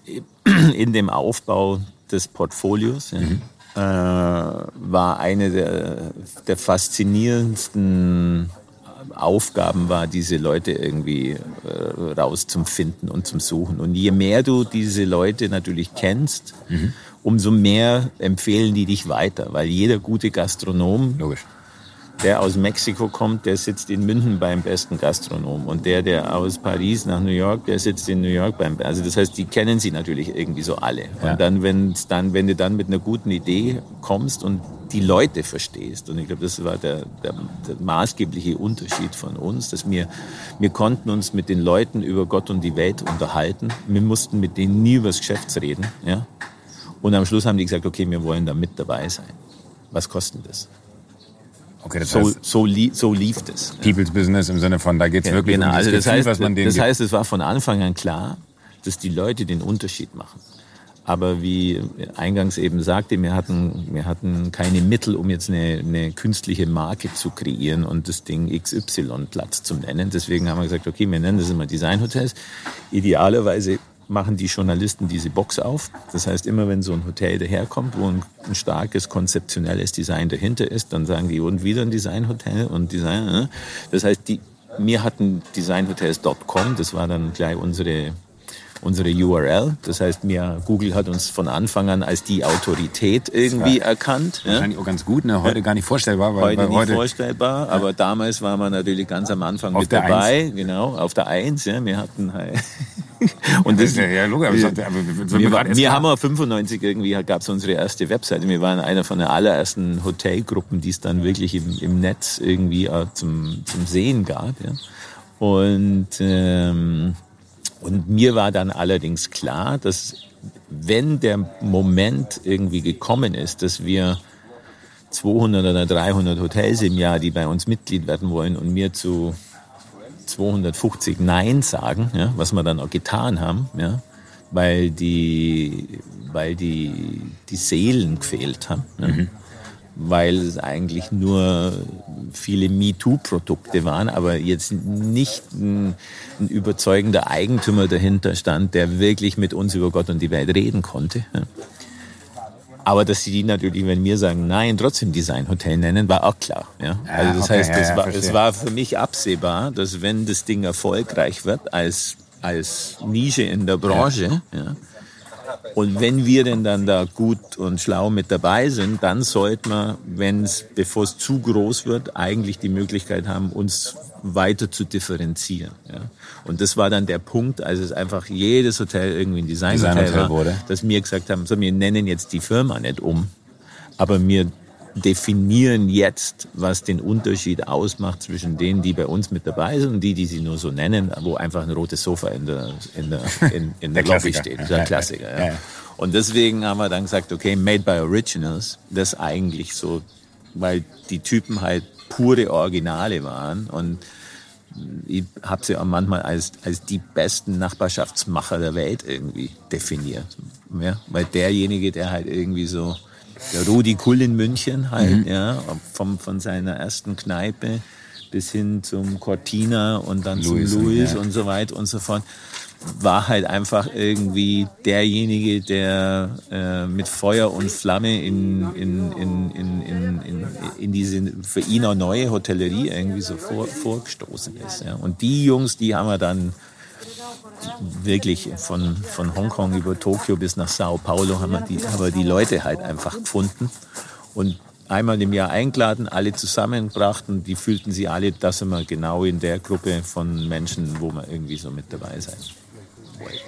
äh, in dem Aufbau des Portfolios ja, mhm. äh, war eine der, der faszinierendsten Aufgaben war, diese Leute irgendwie äh, raus zum Finden und zum Suchen. Und je mehr du diese Leute natürlich kennst, mhm. umso mehr empfehlen die dich weiter, weil jeder gute Gastronom Logisch der aus Mexiko kommt, der sitzt in München beim besten Gastronom. Und der, der aus Paris nach New York, der sitzt in New York beim, also das heißt, die kennen sie natürlich irgendwie so alle. Ja. Und dann, wenn dann, wenn du dann mit einer guten Idee kommst und die Leute verstehst. Und ich glaube, das war der, der, der, maßgebliche Unterschied von uns, dass wir, wir konnten uns mit den Leuten über Gott und die Welt unterhalten. Wir mussten mit denen nie über das Geschäft reden. Ja? Und am Schluss haben die gesagt, okay, wir wollen da mit dabei sein. Was kostet das? Okay, das so, heißt, so, li so lief das. People's Business im Sinne von, da geht es ja, wirklich genau. um das, also das Gefühl, heißt, was man denen Das heißt, es war von Anfang an klar, dass die Leute den Unterschied machen. Aber wie eingangs eben sagte, wir hatten, wir hatten keine Mittel, um jetzt eine, eine künstliche Marke zu kreieren und das Ding XY Platz zu nennen. Deswegen haben wir gesagt, okay, wir nennen das immer Designhotels. Idealerweise machen die Journalisten diese Box auf. Das heißt, immer wenn so ein Hotel daherkommt, wo ein, ein starkes konzeptionelles Design dahinter ist, dann sagen die, und wieder ein Designhotel und Design. Ne? Das heißt, die, wir hatten designhotels.com, das war dann gleich unsere unsere URL. Das heißt, mir, Google hat uns von Anfang an als die Autorität irgendwie erkannt. Wahrscheinlich ja. auch ganz gut, ne? heute gar nicht vorstellbar. Weil, heute weil nicht heute vorstellbar, aber damals war man natürlich ganz am Anfang auf mit dabei. Eins. Genau, auf der Eins. Ja. Wir hatten halt und das, ja, ja, aber wir, wir, wir, wir haben 95 irgendwie, gab es unsere erste Webseite. Wir waren einer von den allerersten Hotelgruppen, die es dann wirklich im, im Netz irgendwie zum, zum Sehen gab. Ja. Und ähm, und mir war dann allerdings klar, dass wenn der Moment irgendwie gekommen ist, dass wir 200 oder 300 Hotels im Jahr, die bei uns Mitglied werden wollen und mir zu 250 Nein sagen, ja, was wir dann auch getan haben, ja, weil die, weil die, die Seelen gefehlt haben. Ja. Mhm weil es eigentlich nur viele MeToo-Produkte waren, aber jetzt nicht ein, ein, überzeugender Eigentümer dahinter stand, der wirklich mit uns über Gott und die Welt reden konnte. Aber dass sie die natürlich, wenn wir sagen, nein, trotzdem Designhotel nennen, war auch klar. Ja? Also das okay, heißt, das ja, war, es war für mich absehbar, dass wenn das Ding erfolgreich wird als, als Nische in der Branche, ja und wenn wir denn dann da gut und schlau mit dabei sind, dann sollte man, wenn es, bevor es zu groß wird, eigentlich die Möglichkeit haben, uns weiter zu differenzieren. Ja. Und das war dann der Punkt, als es einfach jedes Hotel irgendwie ein Designhotel Design war, wurde. dass wir gesagt haben, so, wir nennen jetzt die Firma nicht um, aber wir definieren jetzt, was den Unterschied ausmacht zwischen denen, die bei uns mit dabei sind und die, die sie nur so nennen, wo einfach ein rotes Sofa in der, in der, in, in der, der Lobby steht. Der Klassiker. Ja. Und deswegen haben wir dann gesagt, okay, Made by Originals, das eigentlich so, weil die Typen halt pure Originale waren und ich habe sie auch manchmal als, als die besten Nachbarschaftsmacher der Welt irgendwie definiert. Ja? Weil derjenige, der halt irgendwie so der Rudi Kull in München halt, mhm. ja, vom, von seiner ersten Kneipe bis hin zum Cortina und dann Louis zum Louis ja. und so weiter und so fort war halt einfach irgendwie derjenige, der äh, mit Feuer und Flamme in, in, in, in, in, in, in diese für ihn auch neue Hotellerie irgendwie so vor, vorgestoßen ist. Ja. Und die Jungs, die haben wir dann wirklich von, von Hongkong über Tokio bis nach Sao Paulo haben wir, die, haben wir die Leute halt einfach gefunden und einmal im Jahr eingeladen, alle zusammengebracht und die fühlten sie alle, dass wir genau in der Gruppe von Menschen, wo wir irgendwie so mit dabei sein.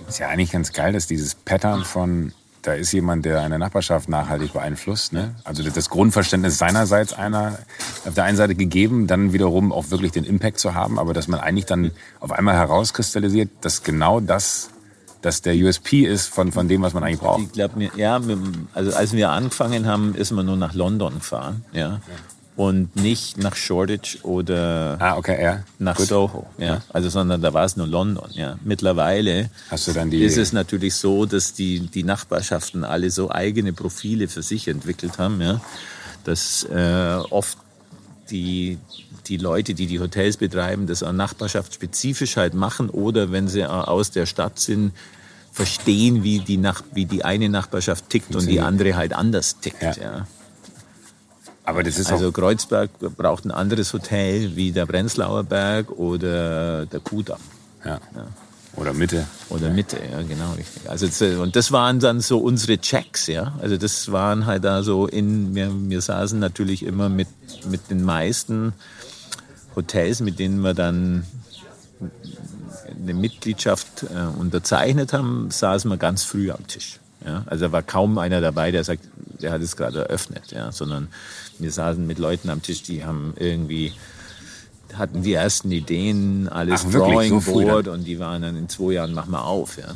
Ist ja eigentlich ganz geil, dass dieses Pattern von da ist jemand, der eine Nachbarschaft nachhaltig beeinflusst. Ne? Also das Grundverständnis seinerseits einer auf der einen Seite gegeben, dann wiederum auch wirklich den Impact zu haben, aber dass man eigentlich dann auf einmal herauskristallisiert, dass genau das dass der USP ist von, von dem, was man eigentlich braucht. Ich glaube, ja, also als wir angefangen haben, ist man nur nach London gefahren. Ja und nicht nach Shoreditch oder ah, okay, ja. nach Gut. Soho. Ja. Also, sondern da war es nur London. Ja. Mittlerweile Hast du dann die ist es natürlich so, dass die, die Nachbarschaften alle so eigene Profile für sich entwickelt haben, ja. dass äh, oft die, die Leute, die die Hotels betreiben, das auch nachbarschaftsspezifisch halt machen oder wenn sie aus der Stadt sind, verstehen, wie die, Nach wie die eine Nachbarschaft tickt und die andere halt anders tickt. Ja. ja. Aber das ist also Kreuzberg braucht ein anderes Hotel wie der Prenzlauer Berg oder der Kudamm. Ja. ja. Oder Mitte. Oder Mitte, ja, genau, richtig. Also, und das waren dann so unsere Checks, ja. Also, das waren halt da so in, wir, wir saßen natürlich immer mit, mit den meisten Hotels, mit denen wir dann eine Mitgliedschaft äh, unterzeichnet haben, saßen wir ganz früh am Tisch. Ja? Also da war kaum einer dabei, der sagt, der hat es gerade eröffnet, ja? sondern wir saßen mit Leuten am Tisch, die haben irgendwie hatten die ersten Ideen, alles Ach, Drawing so Board und die waren dann in zwei Jahren, mach mal auf. Ja.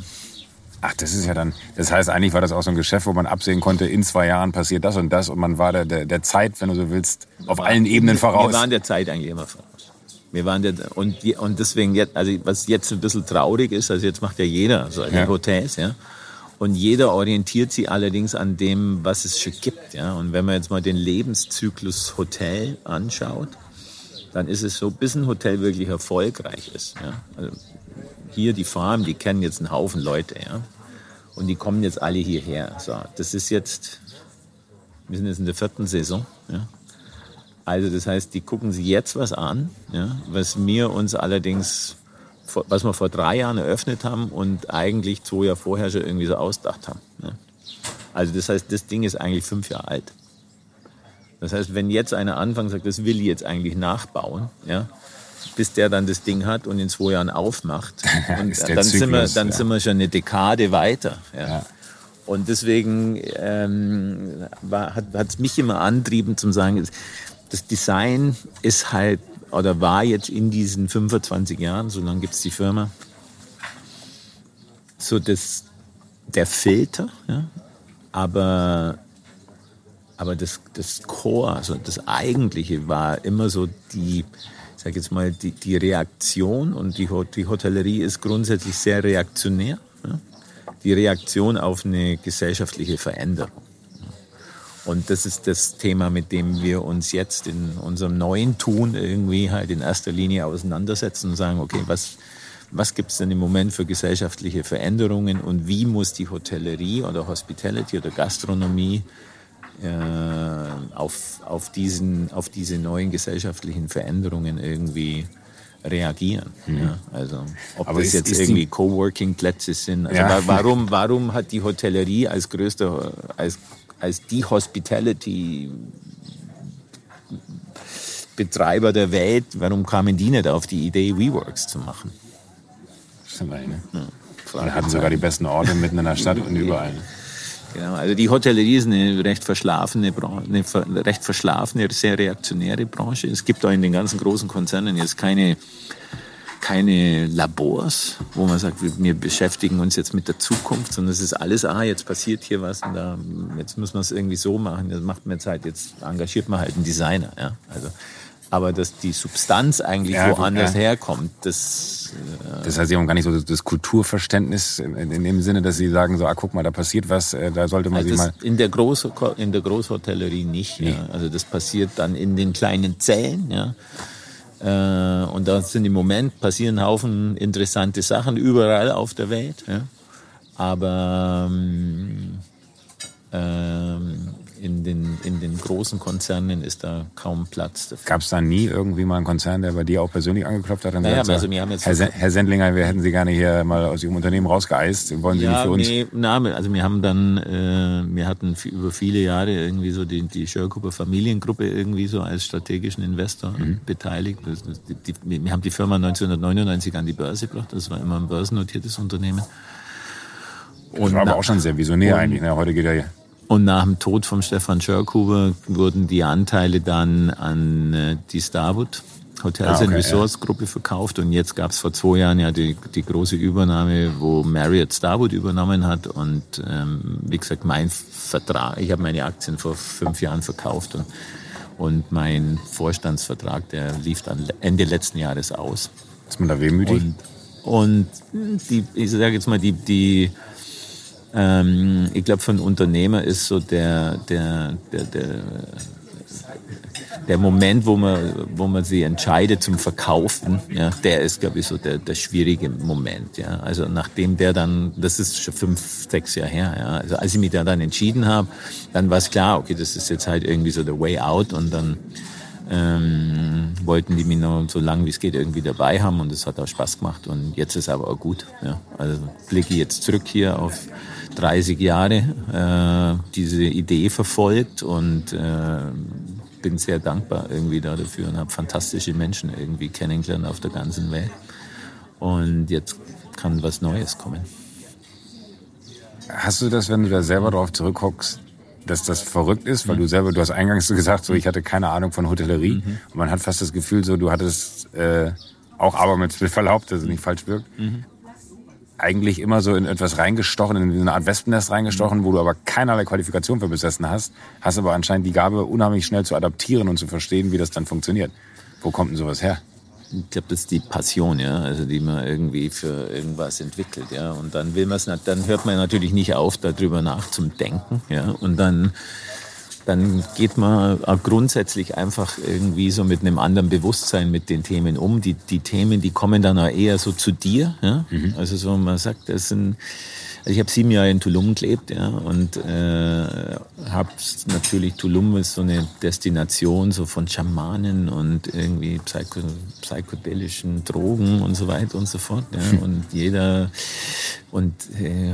Ach, das ist ja dann, das heißt, eigentlich war das auch so ein Geschäft, wo man absehen konnte, in zwei Jahren passiert das und das und man war der, der, der Zeit, wenn du so willst, auf war, allen Ebenen voraus. Wir waren der Zeit eigentlich immer voraus. Wir waren der, und, und deswegen jetzt, also was jetzt ein bisschen traurig ist, also jetzt macht ja jeder so ja. Hotels, ja. Und jeder orientiert sich allerdings an dem, was es schon gibt. Ja? Und wenn man jetzt mal den Lebenszyklus Hotel anschaut, dann ist es so, bis ein Hotel wirklich erfolgreich ist. Ja? Also hier die Farm, die kennen jetzt einen Haufen Leute. Ja? Und die kommen jetzt alle hierher. So, das ist jetzt, wir sind jetzt in der vierten Saison. Ja? Also das heißt, die gucken sich jetzt was an, ja? was wir uns allerdings was wir vor drei Jahren eröffnet haben und eigentlich zwei Jahre vorher schon irgendwie so ausgedacht haben. Ne? Also das heißt, das Ding ist eigentlich fünf Jahre alt. Das heißt, wenn jetzt einer anfängt sagt, das will ich jetzt eigentlich nachbauen, ja, bis der dann das Ding hat und in zwei Jahren aufmacht, und dann, Zyklus, sind, wir, dann ja. sind wir schon eine Dekade weiter. Ja. ja. Und deswegen ähm, hat es mich immer antrieben zu sagen, das Design ist halt oder war jetzt in diesen 25 Jahren, so lange gibt es die Firma, so das, der Filter, ja? aber, aber das, das Core, also das Eigentliche war immer so die, sag jetzt mal, die, die Reaktion und die, die Hotellerie ist grundsätzlich sehr reaktionär. Ja? Die Reaktion auf eine gesellschaftliche Veränderung. Und das ist das Thema, mit dem wir uns jetzt in unserem neuen Tun irgendwie halt in erster Linie auseinandersetzen und sagen, okay, was, was gibt es denn im Moment für gesellschaftliche Veränderungen und wie muss die Hotellerie oder Hospitality oder Gastronomie äh, auf, auf, diesen, auf diese neuen gesellschaftlichen Veränderungen irgendwie reagieren. Mhm. Ja, also ob Aber das ist, jetzt ist irgendwie Coworking-Plätze sind. Also ja. warum, warum hat die Hotellerie als größter, als als die Hospitality Betreiber der Welt, warum kamen die nicht auf die Idee, WeWorks zu machen? Stimmt. Ja, und hatten sogar die besten Orte mitten in der Stadt und überall. Genau, also die Hotellerie ist eine recht verschlafene Branche, eine recht verschlafene, sehr reaktionäre Branche. Es gibt auch in den ganzen großen Konzernen jetzt keine keine Labors, wo man sagt, wir, beschäftigen uns jetzt mit der Zukunft, sondern es ist alles, ah, jetzt passiert hier was und da, jetzt muss man es irgendwie so machen, das macht mir Zeit, jetzt engagiert man halt einen Designer. Ja? Also, aber dass die Substanz eigentlich Ja, woanders ja. herkommt, das Das heißt, Sie haben gar nicht so das- Kulturverständnis in, dem Sinne, dass Sie sagen, so, ah, guck mal, da passiert was, äh, da sollte man Also sich mal... in der Groß in der Großhotellerie nicht. Ja. Also das passiert dann in den kleinen Zellen. Ja. Äh, und da sind im Moment passieren Haufen interessante Sachen überall auf der Welt. Ja. Aber ähm, ähm, in, den, in den großen Konzernen ist da kaum Platz dafür. Gab es da nie irgendwie mal einen Konzern, der bei dir auch persönlich angeklopft hat? Und Naja, gesagt, also wir haben jetzt- Herr, Sen Herr Sendlinger, wir hätten Sie gerne hier mal aus Ihrem Unternehmen rausgeeist. Wollen Sie nicht für uns? nee, na, also wir haben dann, äh, wir hatten über viele Jahre irgendwie so die, die Schörkuper Familiengruppe irgendwie so als strategischen Investor Mhm. beteiligt. Das, das, die, wir haben die Firma 1999 an die Börse gebracht. Das war immer ein börsennotiertes Unternehmen. Das war aber auch schon sehr visionär und- eigentlich. Ne? Heute geht er hier. Und nach dem Tod von Stefan Schörkhuber wurden die Anteile dann an äh, die Starwood Hotels Ah, okay, and Resorts Gruppe verkauft. Und jetzt gab es vor zwei Jahren ja die, die große Übernahme, wo Marriott Starwood übernommen hat. Und ähm, wie gesagt, mein Vertrag, ich habe meine Aktien vor fünf Jahren verkauft und, und mein Vorstandsvertrag, der lief dann Ende letzten Jahres aus. Ist man da wehmütig? Und, und die, ich sage jetzt mal, die, die ähm, ich glaube, für einen Unternehmer ist so der, der, der, der, der Moment, wo man, wo man sich entscheidet zum Verkaufen, ja, der ist, glaube ich, so der, der schwierige Moment. Ja. Also nachdem der dann, das ist schon fünf, sechs Jahre her, ja. Also als ich mich da dann entschieden habe, dann war es klar, okay, das ist jetzt halt irgendwie so der Way out und dann ähm, wollten die mich noch so lange wie es geht irgendwie dabei haben und es hat auch Spaß gemacht und jetzt ist aber auch gut. Ja. Also blicke jetzt zurück hier auf 30 Jahre, äh, diese Idee verfolgt und äh, bin sehr dankbar irgendwie da dafür und habe fantastische Menschen irgendwie kennengelernt auf der ganzen Welt. Und jetzt kann was Neues kommen. Hast du das, wenn du da selber drauf zurückguckst, dass das verrückt ist, weil du selber, du hast eingangs so gesagt, so ich hatte keine Ahnung von Hotellerie. Und man hat fast das Gefühl, so du hattest äh, auch aber mit Verlaub, dass es nicht falsch wirkt, eigentlich immer so in etwas reingestochen, in eine Art Wespennest reingestochen, wo du aber keinerlei Qualifikation für besessen hast, hast aber anscheinend die Gabe, unheimlich schnell zu adaptieren und zu verstehen, wie das dann funktioniert. Wo kommt denn sowas her? Ich glaube, das ist die Passion, ja, also die man irgendwie für irgendwas entwickelt, ja. Und dann will man es, dann hört man natürlich nicht auf, darüber nach zum Denken, ja. Und dann, dann geht man grundsätzlich einfach irgendwie so mit einem anderen Bewusstsein mit den Themen um. Die, die Themen, die kommen dann auch eher so zu dir, ja. Also so, man sagt, das sind, also ich habe sieben Jahre in Tulum gelebt, ja, und äh, habe natürlich Tulum ist so eine Destination so von Schamanen und irgendwie psycho, psychedelischen Drogen und so weiter und so fort, ja, und jeder und, äh,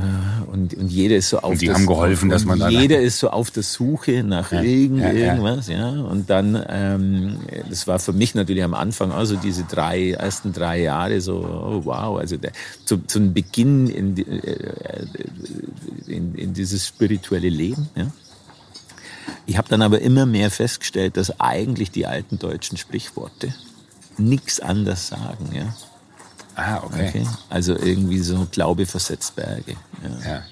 und und jeder ist so auf die das- haben geholfen, dass und man jeder ist so auf der Suche nach irgend, ja, ja. irgendwas, ja, und dann ähm, das war für mich natürlich am Anfang also diese drei ersten drei Jahre so oh, wow, also der, zu, zum Beginn in, die- äh, in, in dieses spirituelle Leben. Ja. Ich habe dann aber immer mehr festgestellt, dass eigentlich die alten deutschen Sprichworte nichts anders sagen. Ja. Ah, okay. Okay? Also irgendwie so Glaube versetzt Berge. Ja. Ja.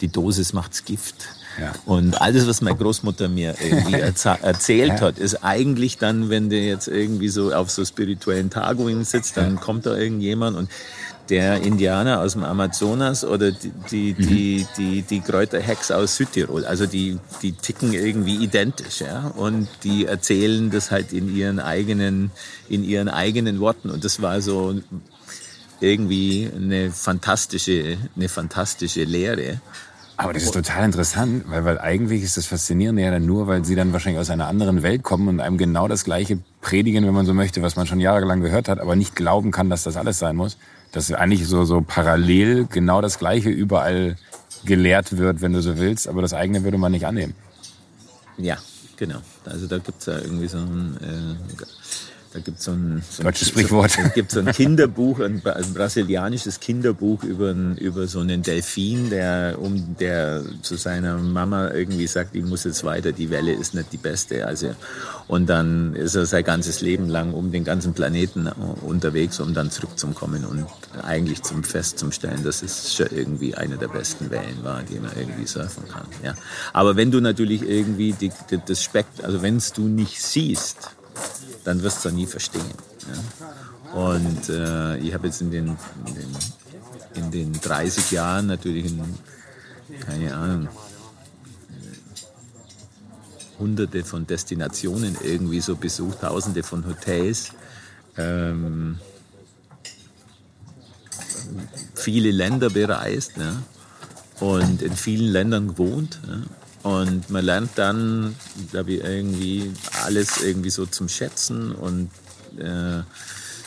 Die Dosis macht's Gift. Ja. Und alles, was meine Großmutter mir irgendwie erzählt hat, ist eigentlich dann, wenn du jetzt irgendwie so auf so spirituellen Tagungen sitzt, dann kommt da irgendjemand und der Indianer aus dem Amazonas oder die, die, Mhm. die, die, die Kräuterhexe aus Südtirol. Also die, die ticken irgendwie identisch, ja. Und die erzählen das halt in ihren eigenen, in ihren eigenen Worten. Und das war so irgendwie eine fantastische, eine fantastische Lehre. Aber das ist total interessant, weil, weil eigentlich ist das Faszinierende ja dann nur, weil sie dann wahrscheinlich aus einer anderen Welt kommen und einem genau das Gleiche predigen, wenn man so möchte, was man schon jahrelang gehört hat, aber nicht glauben kann, dass das alles sein muss. Dass eigentlich so, so parallel genau das Gleiche überall gelehrt wird, wenn du so willst, aber das eigene würde man nicht annehmen. Ja, genau. Also da gibt's ja irgendwie so ein, äh, da gibt's so ein, so ein Sprichwort. So, es gibt so ein Kinderbuch, ein, bra- ein brasilianisches Kinderbuch über, über so einen Delfin, der um der zu seiner Mama irgendwie sagt, ich muss jetzt weiter, die Welle ist nicht die beste. Also und dann ist er sein ganzes Leben lang um den ganzen Planeten unterwegs, um dann zurückzukommen und eigentlich zum festzustellen, dass es schon irgendwie eine der besten Wellen war, die man irgendwie surfen kann. Ja. Aber wenn du natürlich irgendwie die, die, das Spekt, also wenn du nicht siehst, dann wirst du nie verstehen. Ja. Und äh, ich habe jetzt in den, in den, in den 30 Jahren natürlich, in, keine Ahnung, hunderte von Destinationen irgendwie so besucht, tausende von Hotels. Ähm, viele Länder bereist ne? und in vielen Ländern gewohnt. Ne? Und man lernt dann, glaube ich, irgendwie alles irgendwie so zum Schätzen und äh,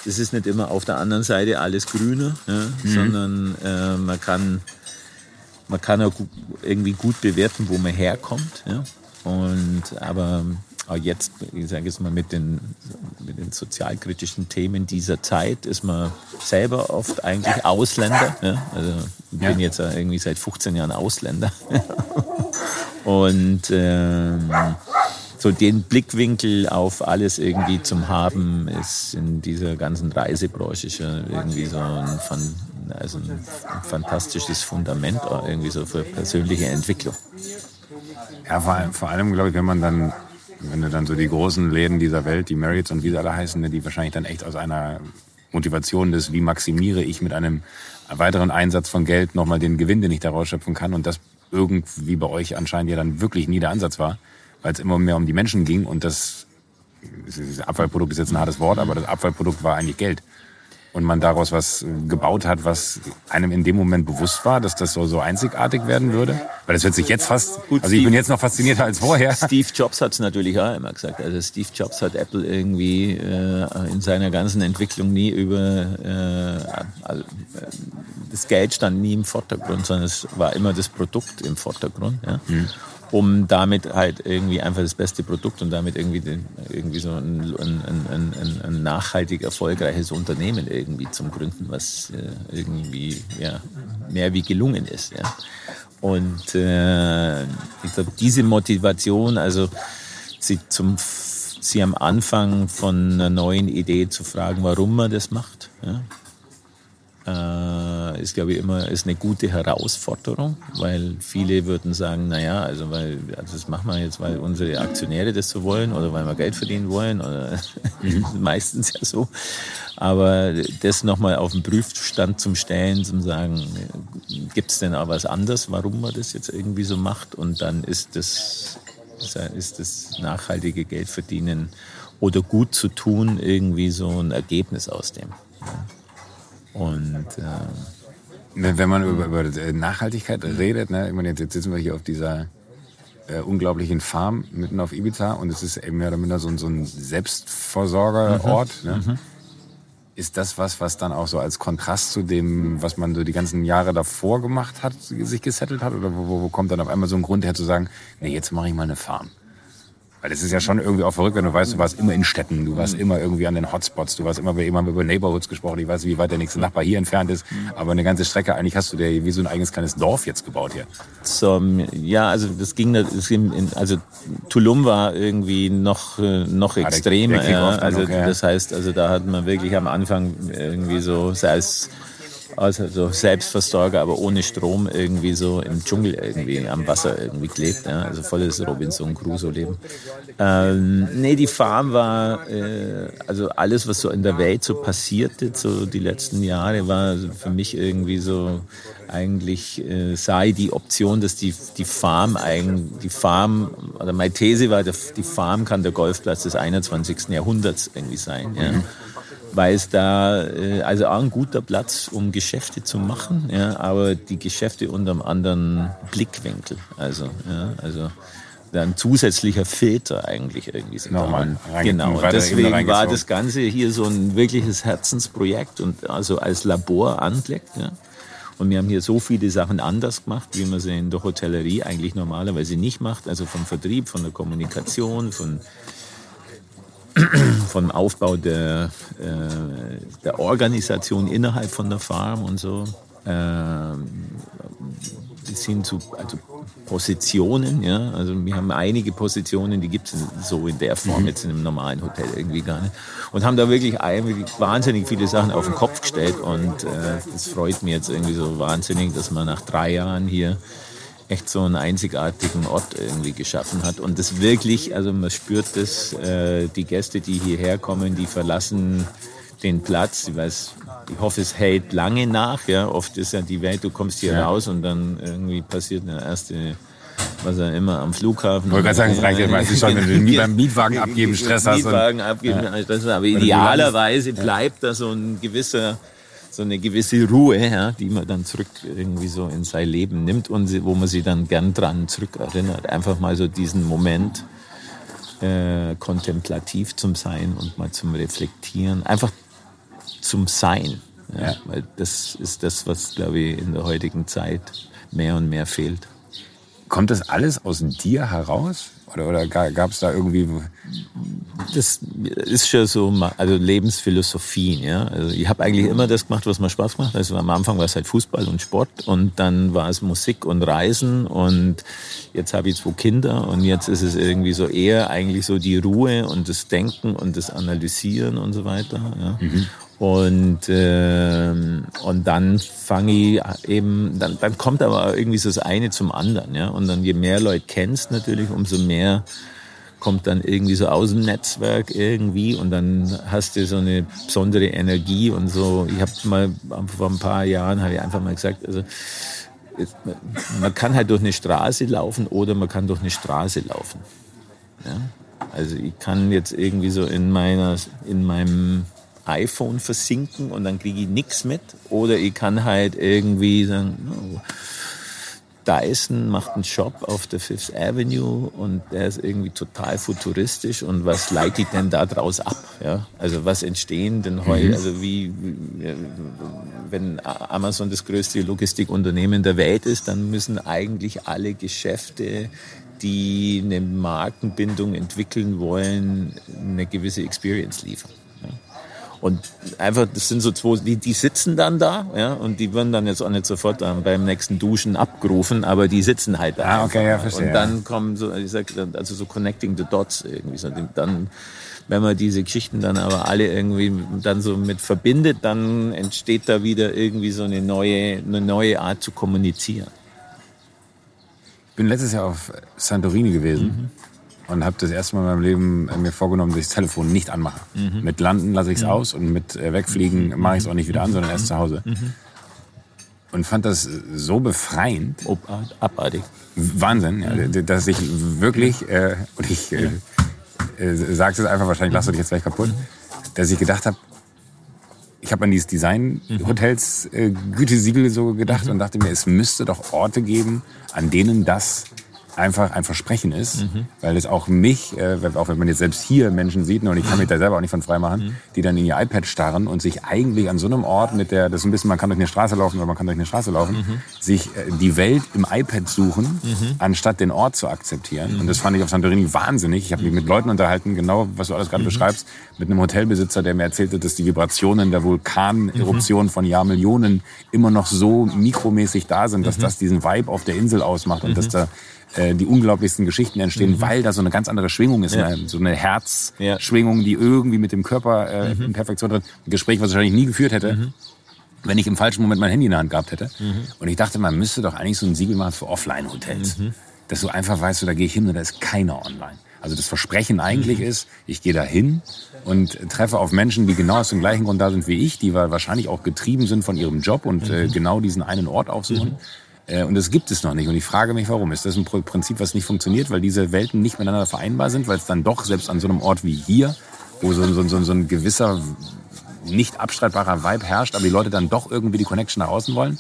es ist nicht immer auf der anderen Seite alles grüner, ja, mhm. sondern äh, man kann man kann auch irgendwie gut bewerten, wo man herkommt. Ja. Und aber auch jetzt, ich sage jetzt mal, mit den, mit den sozialkritischen Themen dieser Zeit ist man selber oft eigentlich Ausländer. Ja? Also ich bin jetzt irgendwie seit 15 Jahren Ausländer. Und ähm, so den Blickwinkel auf alles irgendwie zum haben, ist in dieser ganzen Reisebranche schon irgendwie so ein, also ein fantastisches Fundament irgendwie so für persönliche Entwicklung. Ja, vor, vor allem, glaube ich, wenn man dann, wenn du dann so die großen Läden dieser Welt, die Marriotts und wie sie alle heißen, ne, die wahrscheinlich dann echt aus einer Motivation des, wie maximiere ich mit einem weiteren Einsatz von Geld nochmal den Gewinn, den ich daraus schöpfen kann und das irgendwie bei euch anscheinend ja dann wirklich nie der Ansatz war, weil es immer mehr um die Menschen ging und das, das Abfallprodukt ist jetzt ein hartes Wort, aber das Abfallprodukt war eigentlich Geld und man daraus was gebaut hat, was einem in dem Moment bewusst war, dass das so, so einzigartig werden würde? Weil das hört sich jetzt fast, Gut, also ich bin jetzt noch faszinierter als vorher. Steve Jobs hat es natürlich auch immer gesagt. Also Steve Jobs hat Apple irgendwie äh, in seiner ganzen Entwicklung nie über, äh, das Geld stand nie im Vordergrund, sondern es war immer das Produkt im Vordergrund. Ja? Mhm um damit halt irgendwie einfach das beste Produkt und damit irgendwie, den, irgendwie so ein, ein, ein, ein, nachhaltig erfolgreiches Unternehmen irgendwie zum Gründen, was äh, irgendwie ja, mehr wie gelungen ist. Ja. Und äh, ich glaube, diese Motivation, also sie, zum, sie am Anfang von einer neuen Idee zu fragen, warum man das macht. Ja äh, ist, glaube ich, immer ist eine gute Herausforderung, weil viele würden sagen, naja, also, weil, also das machen wir jetzt, weil unsere Aktionäre das so wollen oder weil wir Geld verdienen wollen oder mhm. meistens ja so. Aber das nochmal auf den Prüfstand zum Stellen, zum sagen, gibt es denn auch was anderes, warum man das jetzt irgendwie so macht? Und dann ist das, ist das nachhaltige Geld verdienen oder gut zu tun irgendwie so ein Ergebnis aus dem. Ja. Und äh, wenn man über, über Nachhaltigkeit redet, ne, ich meine, jetzt sitzen wir hier auf dieser äh, unglaublichen Farm mitten auf Ibiza und es ist eben mehr oder minder so, so ein Selbstversorgerort. Mhm. Ne? Mhm. Ist das was, was dann auch so als Kontrast zu dem, was man so die ganzen Jahre davor gemacht hat, sich gesettelt hat? Oder wo, wo kommt dann auf einmal so ein Grund her zu sagen, nee, jetzt mache ich mal eine Farm? Weil das ist ja schon irgendwie auch verrückt, wenn du weißt, du warst immer in Städten, du warst mhm. immer irgendwie an den Hotspots, du warst immer, wir haben über Neighborhoods gesprochen, ich weiß, wie weit der nächste Nachbar hier entfernt ist, mhm. aber eine ganze Strecke, eigentlich hast du dir wie so ein eigenes kleines Dorf jetzt gebaut hier. So, ja, also das ging, das ging also Tulum war irgendwie noch, äh, noch extremer, ah, der ja, also okay, das heißt, also da hat man wirklich am Anfang irgendwie so, sei es also so Selbstversorger, aber ohne Strom irgendwie so im Dschungel irgendwie am Wasser irgendwie gelebt. Ja? Also volles Robinson Crusoe-Leben. Ähm, nee, die Farm war, äh, also alles, was so in der Welt so passierte, so die letzten Jahre, war für mich irgendwie so eigentlich äh, sei die Option, dass die, die Farm eigentlich, die Farm, oder meine These war, die Farm kann der Golfplatz des 21. Jahrhunderts irgendwie sein. Ja? Weil es da äh, also auch ein guter Platz, um Geschäfte zu machen, ja, aber die Geschäfte unter einem anderen Blickwinkel. Also, ja, also ein zusätzlicher Filter eigentlich irgendwie. So Nochmal rein, genau, deswegen war das Ganze hier so ein wirkliches Herzensprojekt und also als Labor angelegt. Ja. Und wir haben hier so viele Sachen anders gemacht, wie man sie in der Hotellerie eigentlich normalerweise nicht macht. Also vom Vertrieb, von der Kommunikation, von vom Aufbau der, äh, der Organisation innerhalb von der Farm und so. Äh, bis hin zu also Positionen. Ja? Also wir haben einige Positionen, die gibt es so in der Form jetzt in einem normalen Hotel irgendwie gar nicht. Und haben da wirklich wahnsinnig viele Sachen auf den Kopf gestellt. Und äh, das freut mich jetzt irgendwie so wahnsinnig, dass man nach drei Jahren hier echt so einen einzigartigen Ort irgendwie geschaffen hat. Und das wirklich, also man spürt das, äh, die Gäste, die hierher kommen, die verlassen den Platz. Ich weiß, ich hoffe, es hält lange nach. Ja, oft ist ja die Welt, du kommst hier ja. raus und dann irgendwie passiert eine erste was er immer am Flughafen. Ich wollte gerade sagen, es reicht ja meistens schon, wenn du nie beim Mietwagen abgeben Stress hast. Mietwagen abgeben, ja. Stress, aber idealerweise bleibt da so ein gewisser so eine gewisse Ruhe, ja, die man dann zurück irgendwie so in sein Leben nimmt und wo man sich dann gern dran zurückerinnert. Einfach mal so diesen Moment äh, kontemplativ zum Sein und mal zum Reflektieren. Einfach zum Sein. Ja, ja. Weil das ist das, was, glaube ich, in der heutigen Zeit mehr und mehr fehlt. Kommt das alles aus dir heraus? Oder, oder gab es da irgendwie. Das ist schon so, also Lebensphilosophie. Ja? Also ich habe eigentlich immer das gemacht, was mir Spaß macht. Also am Anfang war es halt Fußball und Sport und dann war es Musik und Reisen und jetzt habe ich zwei Kinder und jetzt ist es irgendwie so eher eigentlich so die Ruhe und das Denken und das Analysieren und so weiter. Ja? Mhm. Und, äh, und dann fange ich eben, dann, dann kommt aber irgendwie so das eine zum anderen. Ja? Und dann je mehr Leute kennst natürlich, umso mehr kommt dann irgendwie so aus dem Netzwerk irgendwie und dann hast du so eine besondere Energie und so. Ich habe mal vor ein paar Jahren habe ich einfach mal gesagt, also man kann halt durch eine Straße laufen oder man kann durch eine Straße laufen. Ja? Also ich kann jetzt irgendwie so in meiner in meinem iPhone versinken und dann kriege ich nichts mit. Oder ich kann halt irgendwie sagen, oh, Dyson macht einen Shop auf der Fifth Avenue und der ist irgendwie total futuristisch und was leite ich denn da draus ab? Ja? Also was entstehen denn heute, mhm. also wie, wenn Amazon das größte Logistikunternehmen der Welt ist, dann müssen eigentlich alle Geschäfte, die eine Markenbindung entwickeln wollen, eine gewisse Experience liefern. Und einfach, das sind so zwei, die, die sitzen dann da, ja, und die werden dann jetzt auch nicht sofort dann beim nächsten Duschen abgerufen, aber die sitzen halt da. Ah, okay, ja, verstehe. Und dann kommen so, ich sag, also so connecting the dots irgendwie so, dann, wenn man diese Geschichten dann aber alle irgendwie dann so mit verbindet, dann entsteht da wieder irgendwie so eine neue, eine neue Art zu kommunizieren. Ich bin letztes Jahr auf Santorini gewesen. Mhm und habe das erste Mal in meinem Leben äh, mir vorgenommen, dass ich das Telefon nicht anmache. Mhm. Mit Landen lasse ich es mhm. aus und mit äh, Wegfliegen mhm. mache ich es auch nicht wieder an, sondern erst zu Hause. Mhm. Und fand das so befreiend. Abartig. Wahnsinn, ja, mhm. dass ich wirklich, äh, und ich äh, äh, sag's es einfach, wahrscheinlich lachst du dich jetzt gleich kaputt, dass ich gedacht habe, ich habe an dieses Design-Hotels äh, Gütesiegel so gedacht und dachte mir, es müsste doch Orte geben, an denen das einfach ein Versprechen ist, mhm. weil es auch mich, äh, auch wenn man jetzt selbst hier Menschen sieht, und ich kann mich da selber auch nicht von frei machen, mhm. die dann in ihr iPad starren und sich eigentlich an so einem Ort mit der, das ist ein bisschen, man kann durch eine Straße laufen oder man kann durch eine Straße laufen, mhm. sich äh, die Welt im iPad suchen, anstatt den Ort zu akzeptieren. Und das fand ich auf Santorini wahnsinnig. Ich habe mich mit Leuten unterhalten, genau was du alles gerade beschreibst, mit einem Hotelbesitzer, der mir erzählte, dass die Vibrationen der Vulkaneruption von Jahrmillionen immer noch so mikromäßig da sind, dass das diesen Vibe auf der Insel ausmacht und dass da äh, die unglaublichsten Geschichten entstehen, mhm. weil da so eine ganz andere Schwingung ist, ja. so eine Herzschwingung, die irgendwie mit dem Körper äh, mhm. in Perfektion hat. Ein Gespräch, was ich wahrscheinlich nie geführt hätte. Mhm. Wenn ich im falschen Moment mein Handy in der Hand gehabt hätte. Mhm. Und ich dachte, man müsste doch eigentlich so ein Siegel machen für Offline-Hotels. Mhm. Dass du einfach weißt, da gehe ich hin und da ist keiner online. Also das Versprechen eigentlich mhm. ist, ich gehe da hin und treffe auf Menschen, die genau aus dem gleichen Grund da sind wie ich, die wahrscheinlich auch getrieben sind von ihrem Job und äh, genau diesen einen Ort aufsuchen. Äh, und das gibt es noch nicht. Und ich frage mich, warum. Ist das ein Prinzip, was nicht funktioniert, weil diese Welten nicht miteinander vereinbar sind, weil es dann doch selbst an so einem Ort wie hier, wo so, so, so, so ein gewisser, nicht abstreitbarer Vibe herrscht, aber die Leute dann doch irgendwie die Connection nach außen wollen?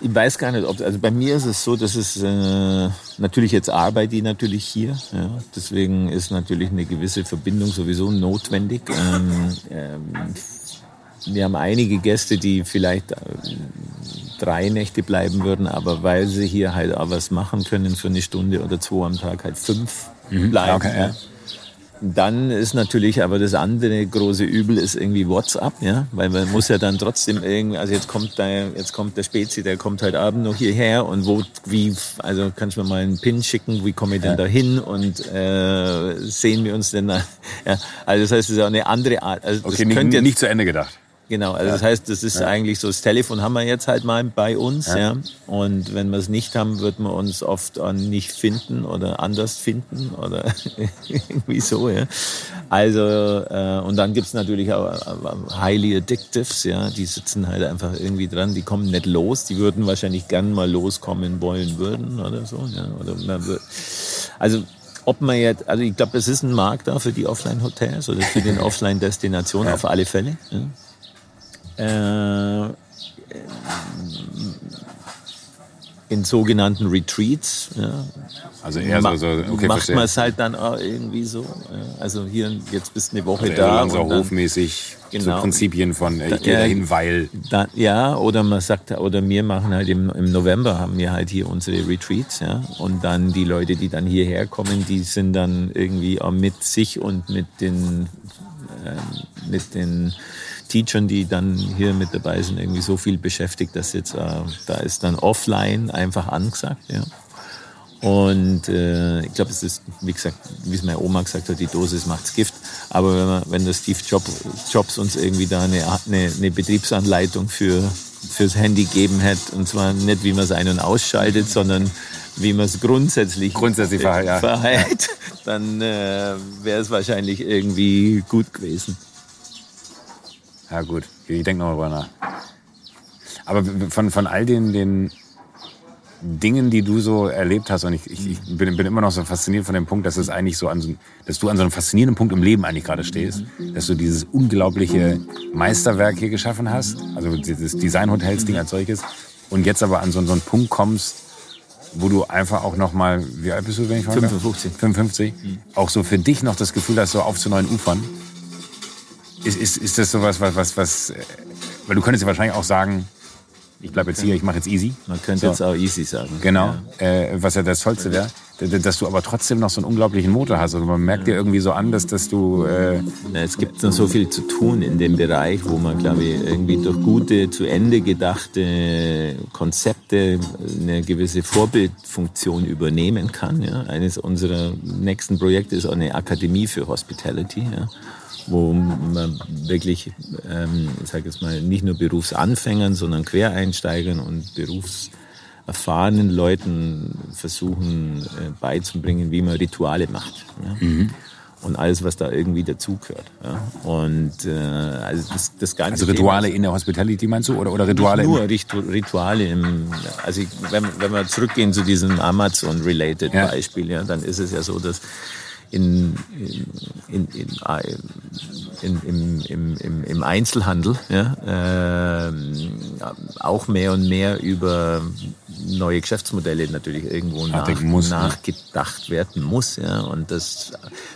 Ich weiß gar nicht, ob, also bei mir ist es so, dass es äh, natürlich jetzt arbeite ich natürlich hier, ja, deswegen ist natürlich eine gewisse Verbindung sowieso notwendig. Ähm, ähm, wir haben einige Gäste, die vielleicht äh, drei Nächte bleiben würden, aber weil sie hier halt auch was machen können für eine Stunde oder zwei am Tag, halt fünf mhm. bleiben. Okay, ja. Dann ist natürlich aber das andere große Übel ist irgendwie WhatsApp, ja, weil man muss ja dann trotzdem irgendwie, also jetzt kommt der, jetzt kommt der Spezi, der kommt heute Abend noch hierher und wo, wie, also kannst du mir mal einen Pin schicken, wie komme ich denn ja. da hin und äh, sehen wir uns denn da, ja, also das heißt, es ist auch eine andere Art. Also okay, nicht, jetzt, nicht zu Ende gedacht. Genau, also ja. das heißt, das ist ja. eigentlich so, das Telefon haben wir jetzt halt mal bei uns, ja. ja. Und wenn wir es nicht haben, wird man uns oft nicht finden oder anders finden oder irgendwie so, ja. Also, äh, und dann gibt's natürlich auch äh, Highly Addictives, ja, die sitzen halt einfach irgendwie dran, die kommen nicht los, die würden wahrscheinlich gern mal loskommen wollen würden oder so, ja. Oder man wird, also ob man jetzt, also ich glaube, es ist ein Markt da für die Offline-Hotels oder für den Offline-Destinationen ja. auf alle Fälle. Ja. Äh, in sogenannten Retreats. Ja. Also eher so, so okay, macht man es halt dann auch irgendwie so. Also hier jetzt bist du eine Woche also da. Und dann, hofmäßig genau. so Prinzipien von ich gehe dahin, weil. Da, ja, oder man sagt, oder wir machen halt im, im November haben wir halt hier unsere Retreats, ja. Und dann die Leute, die dann hierher kommen, die sind dann irgendwie auch mit sich und mit den äh, mit den Teachern, die dann hier mit dabei sind, irgendwie so viel beschäftigt, dass jetzt, äh, da ist dann offline einfach angesagt, ja. Und äh, ich glaube, es ist, wie gesagt, wie es meine Oma gesagt hat, die Dosis macht's Gift. Aber wenn, man, wenn der Steve Job, Jobs uns irgendwie da eine, eine, eine Betriebsanleitung für, fürs Handy geben hätte, und zwar nicht, wie man es ein- und ausschaltet, sondern wie man es grundsätzlich, grundsätzlich verhält, ja. dann äh, wäre es wahrscheinlich irgendwie gut gewesen. Ja gut, ich denke noch darüber nach. Aber von, von all den, den Dingen, die du so erlebt hast, und ich, ich, ich bin, bin, immer noch so fasziniert von dem Punkt, dass es eigentlich so an, dass du an so einem faszinierenden Punkt im Leben eigentlich gerade stehst, dass du dieses unglaubliche Meisterwerk hier geschaffen hast, also das Design-Hotels-Ding als solches, und jetzt aber an so, so einen Punkt kommst, wo du einfach auch noch mal, wie alt bist du, wenn ich frage? 55. 55. Mhm. Auch so für dich noch das Gefühl hast, so auf zu neuen Ufern. Ist, ist, ist das sowas, was, was, was, äh, weil du könntest ja wahrscheinlich auch sagen, ich bleibe jetzt hier, ich mache jetzt easy. Man könnte so. jetzt auch easy sagen. Genau, ja. äh, was ja das Tollste wäre, dass du aber trotzdem noch so einen unglaublichen Motor hast. Also man merkt dir irgendwie so an, dass, dass du... Äh ja, es gibt noch so viel zu tun in dem Bereich, wo man, glaube ich, irgendwie durch gute, zu Ende gedachte Konzepte eine gewisse Vorbildfunktion übernehmen kann. Ja. Eines unserer nächsten Projekte ist auch eine Akademie für Hospitality. Ja wo man wirklich, ähm, ich sage jetzt mal, nicht nur Berufsanfängern, sondern Quereinsteigern und berufserfahrenen Leuten versuchen äh, beizubringen, wie man Rituale macht. Ja? Mhm. Und alles, was da irgendwie dazugehört. Ja? Und äh, also das, das ganze Also Rituale Thema, in der Hospitality meinst du? Oder, oder Rituale? Nur Rituale im, also ich, wenn, wenn wir zurückgehen zu diesem Amazon-related ja. Beispiel, ja, dann ist es ja so, dass in, in, in, im, im, im Einzelhandel ja, äh, auch mehr und mehr über neue Geschäftsmodelle natürlich irgendwo nach, muss, nachgedacht ja. werden muss. Ja, und dass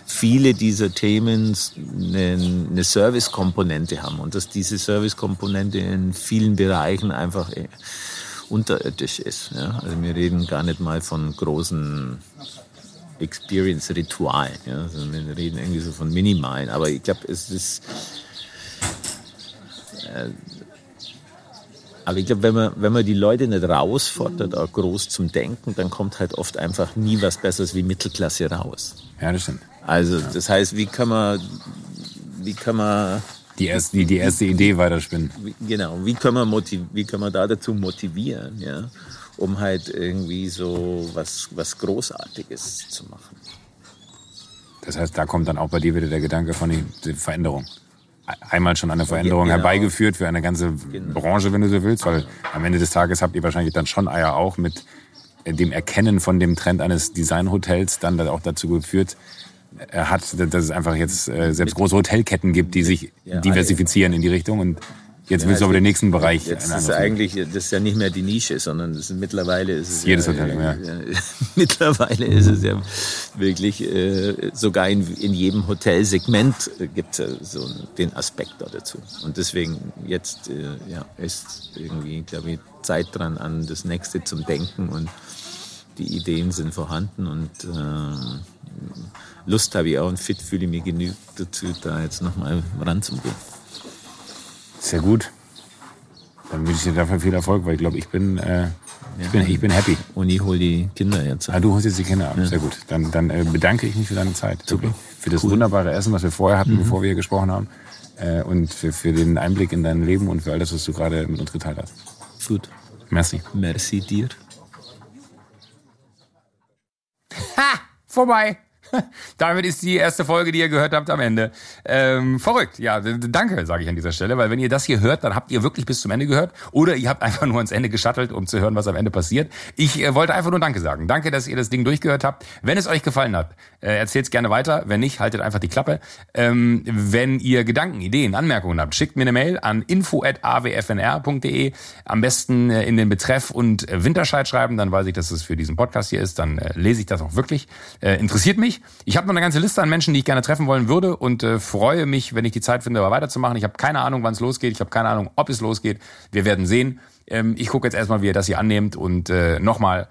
viele dieser Themen eine, eine Service-Komponente haben und dass diese Service-Komponente in vielen Bereichen einfach äh, unterirdisch ist. Ja. Also wir reden gar nicht mal von großen Experience-Ritual. Ja? Also wir reden irgendwie so von minimalen, aber ich glaube, es ist. Äh, aber ich glaube, wenn man, wenn man die Leute nicht rausfordert, auch groß zum Denken, dann kommt halt oft einfach nie was Besseres wie Mittelklasse raus. Ja, das stimmt. Also, das heißt, wie kann man, wie kann man die erste, die, die erste Idee weiterspinnen. Genau, wie kann man, motiv, wie kann man da dazu motivieren, ja? Um halt irgendwie so was, was Großartiges zu machen. Das heißt, da kommt dann auch bei dir wieder der Gedanke von der Veränderung. Einmal schon eine Veränderung genau. herbeigeführt für eine ganze genau. Branche, wenn du so willst, weil am Ende des Tages habt ihr wahrscheinlich dann schon Eier auch mit dem Erkennen von dem Trend eines Designhotels dann auch dazu geführt, er hat, dass es einfach jetzt äh, selbst große Hotelketten gibt, die sich diversifizieren in die Richtung und Jetzt willst du aber den nächsten Bereich. Jetzt ist eigentlich, das ist ja nicht mehr die Nische, sondern ist, mittlerweile ist es jedes ja, Hotel. Ja. ja. mittlerweile ist es ja wirklich äh, sogar in, in jedem Hotelsegment äh, gibt es so den Aspekt da dazu. Und deswegen jetzt äh, ja, ist irgendwie, glaube ich, Zeit dran an das Nächste zum Denken und die Ideen sind vorhanden und äh, Lust habe ich auch und fit fühle ich mich genügt dazu, da jetzt nochmal ranzugehen. Sehr gut. Dann wünsche ich dir dafür viel Erfolg, weil ich glaube, ich bin, äh, ich, bin, ich bin happy. Und ich hole die Kinder jetzt. Ah, du holst jetzt die Kinder ab. Ja. Sehr gut. Dann, dann äh, bedanke ich mich für deine Zeit. Super. Für das cool. wunderbare Essen, was wir vorher hatten, mhm. bevor wir hier gesprochen haben. äh, und für, für den Einblick in dein Leben und für all das, was du gerade mit uns geteilt hast. Gut. Merci. Merci dir. Ha! Vorbei. Damit ist die erste Folge, die ihr gehört habt, am Ende. Ähm, verrückt. Ja, danke, sage ich an dieser Stelle, weil wenn ihr das hier hört, dann habt ihr wirklich bis zum Ende gehört oder ihr habt einfach nur ans Ende geschattelt, um zu hören, was am Ende passiert. Ich äh, wollte einfach nur Danke sagen. Danke, dass ihr das Ding durchgehört habt. Wenn es euch gefallen hat, äh, erzählt es gerne weiter. Wenn nicht, haltet einfach die Klappe. Ähm, wenn ihr Gedanken, Ideen, Anmerkungen habt, schickt mir eine Mail an info.awfnr.de. Am besten äh, in den Betreff und äh, Winterscheid schreiben, dann weiß ich, dass es für diesen Podcast hier ist. Dann äh, lese ich das auch wirklich. Äh, interessiert mich. Ich habe noch eine ganze Liste an Menschen, die ich gerne treffen wollen würde und äh, freue mich, wenn ich die Zeit finde, aber weiterzumachen. Ich habe keine Ahnung, wann es losgeht. Ich habe keine Ahnung, ob es losgeht. Wir werden sehen. Ähm, ich gucke jetzt erstmal, wie ihr das hier annehmt und äh, nochmal,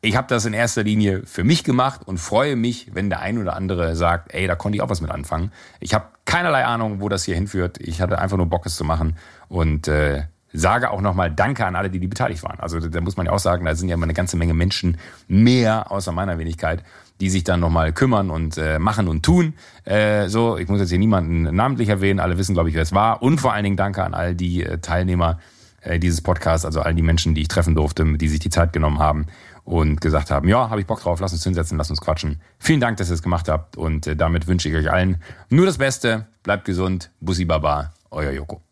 ich habe das in erster Linie für mich gemacht und freue mich, wenn der ein oder andere sagt, ey, da konnte ich auch was mit anfangen. Ich habe keinerlei Ahnung, wo das hier hinführt. Ich hatte einfach nur Bock, es zu machen und äh, sage auch nochmal Danke an alle, die, die beteiligt waren. Also da muss man ja auch sagen, da sind ja immer eine ganze Menge Menschen mehr außer meiner Wenigkeit, die sich dann nochmal kümmern und äh, machen und tun. Äh, so, ich muss jetzt hier niemanden namentlich erwähnen, alle wissen, glaube ich, wer es war. Und vor allen Dingen Danke an all die äh, Teilnehmer äh, dieses Podcasts, also all die Menschen, die ich treffen durfte, die sich die Zeit genommen haben und gesagt haben, ja, habe ich Bock drauf, lass uns hinsetzen, lass uns quatschen. Vielen Dank, dass ihr es gemacht habt und äh, damit wünsche ich euch allen nur das Beste. Bleibt gesund. Bussi Baba, euer Joko.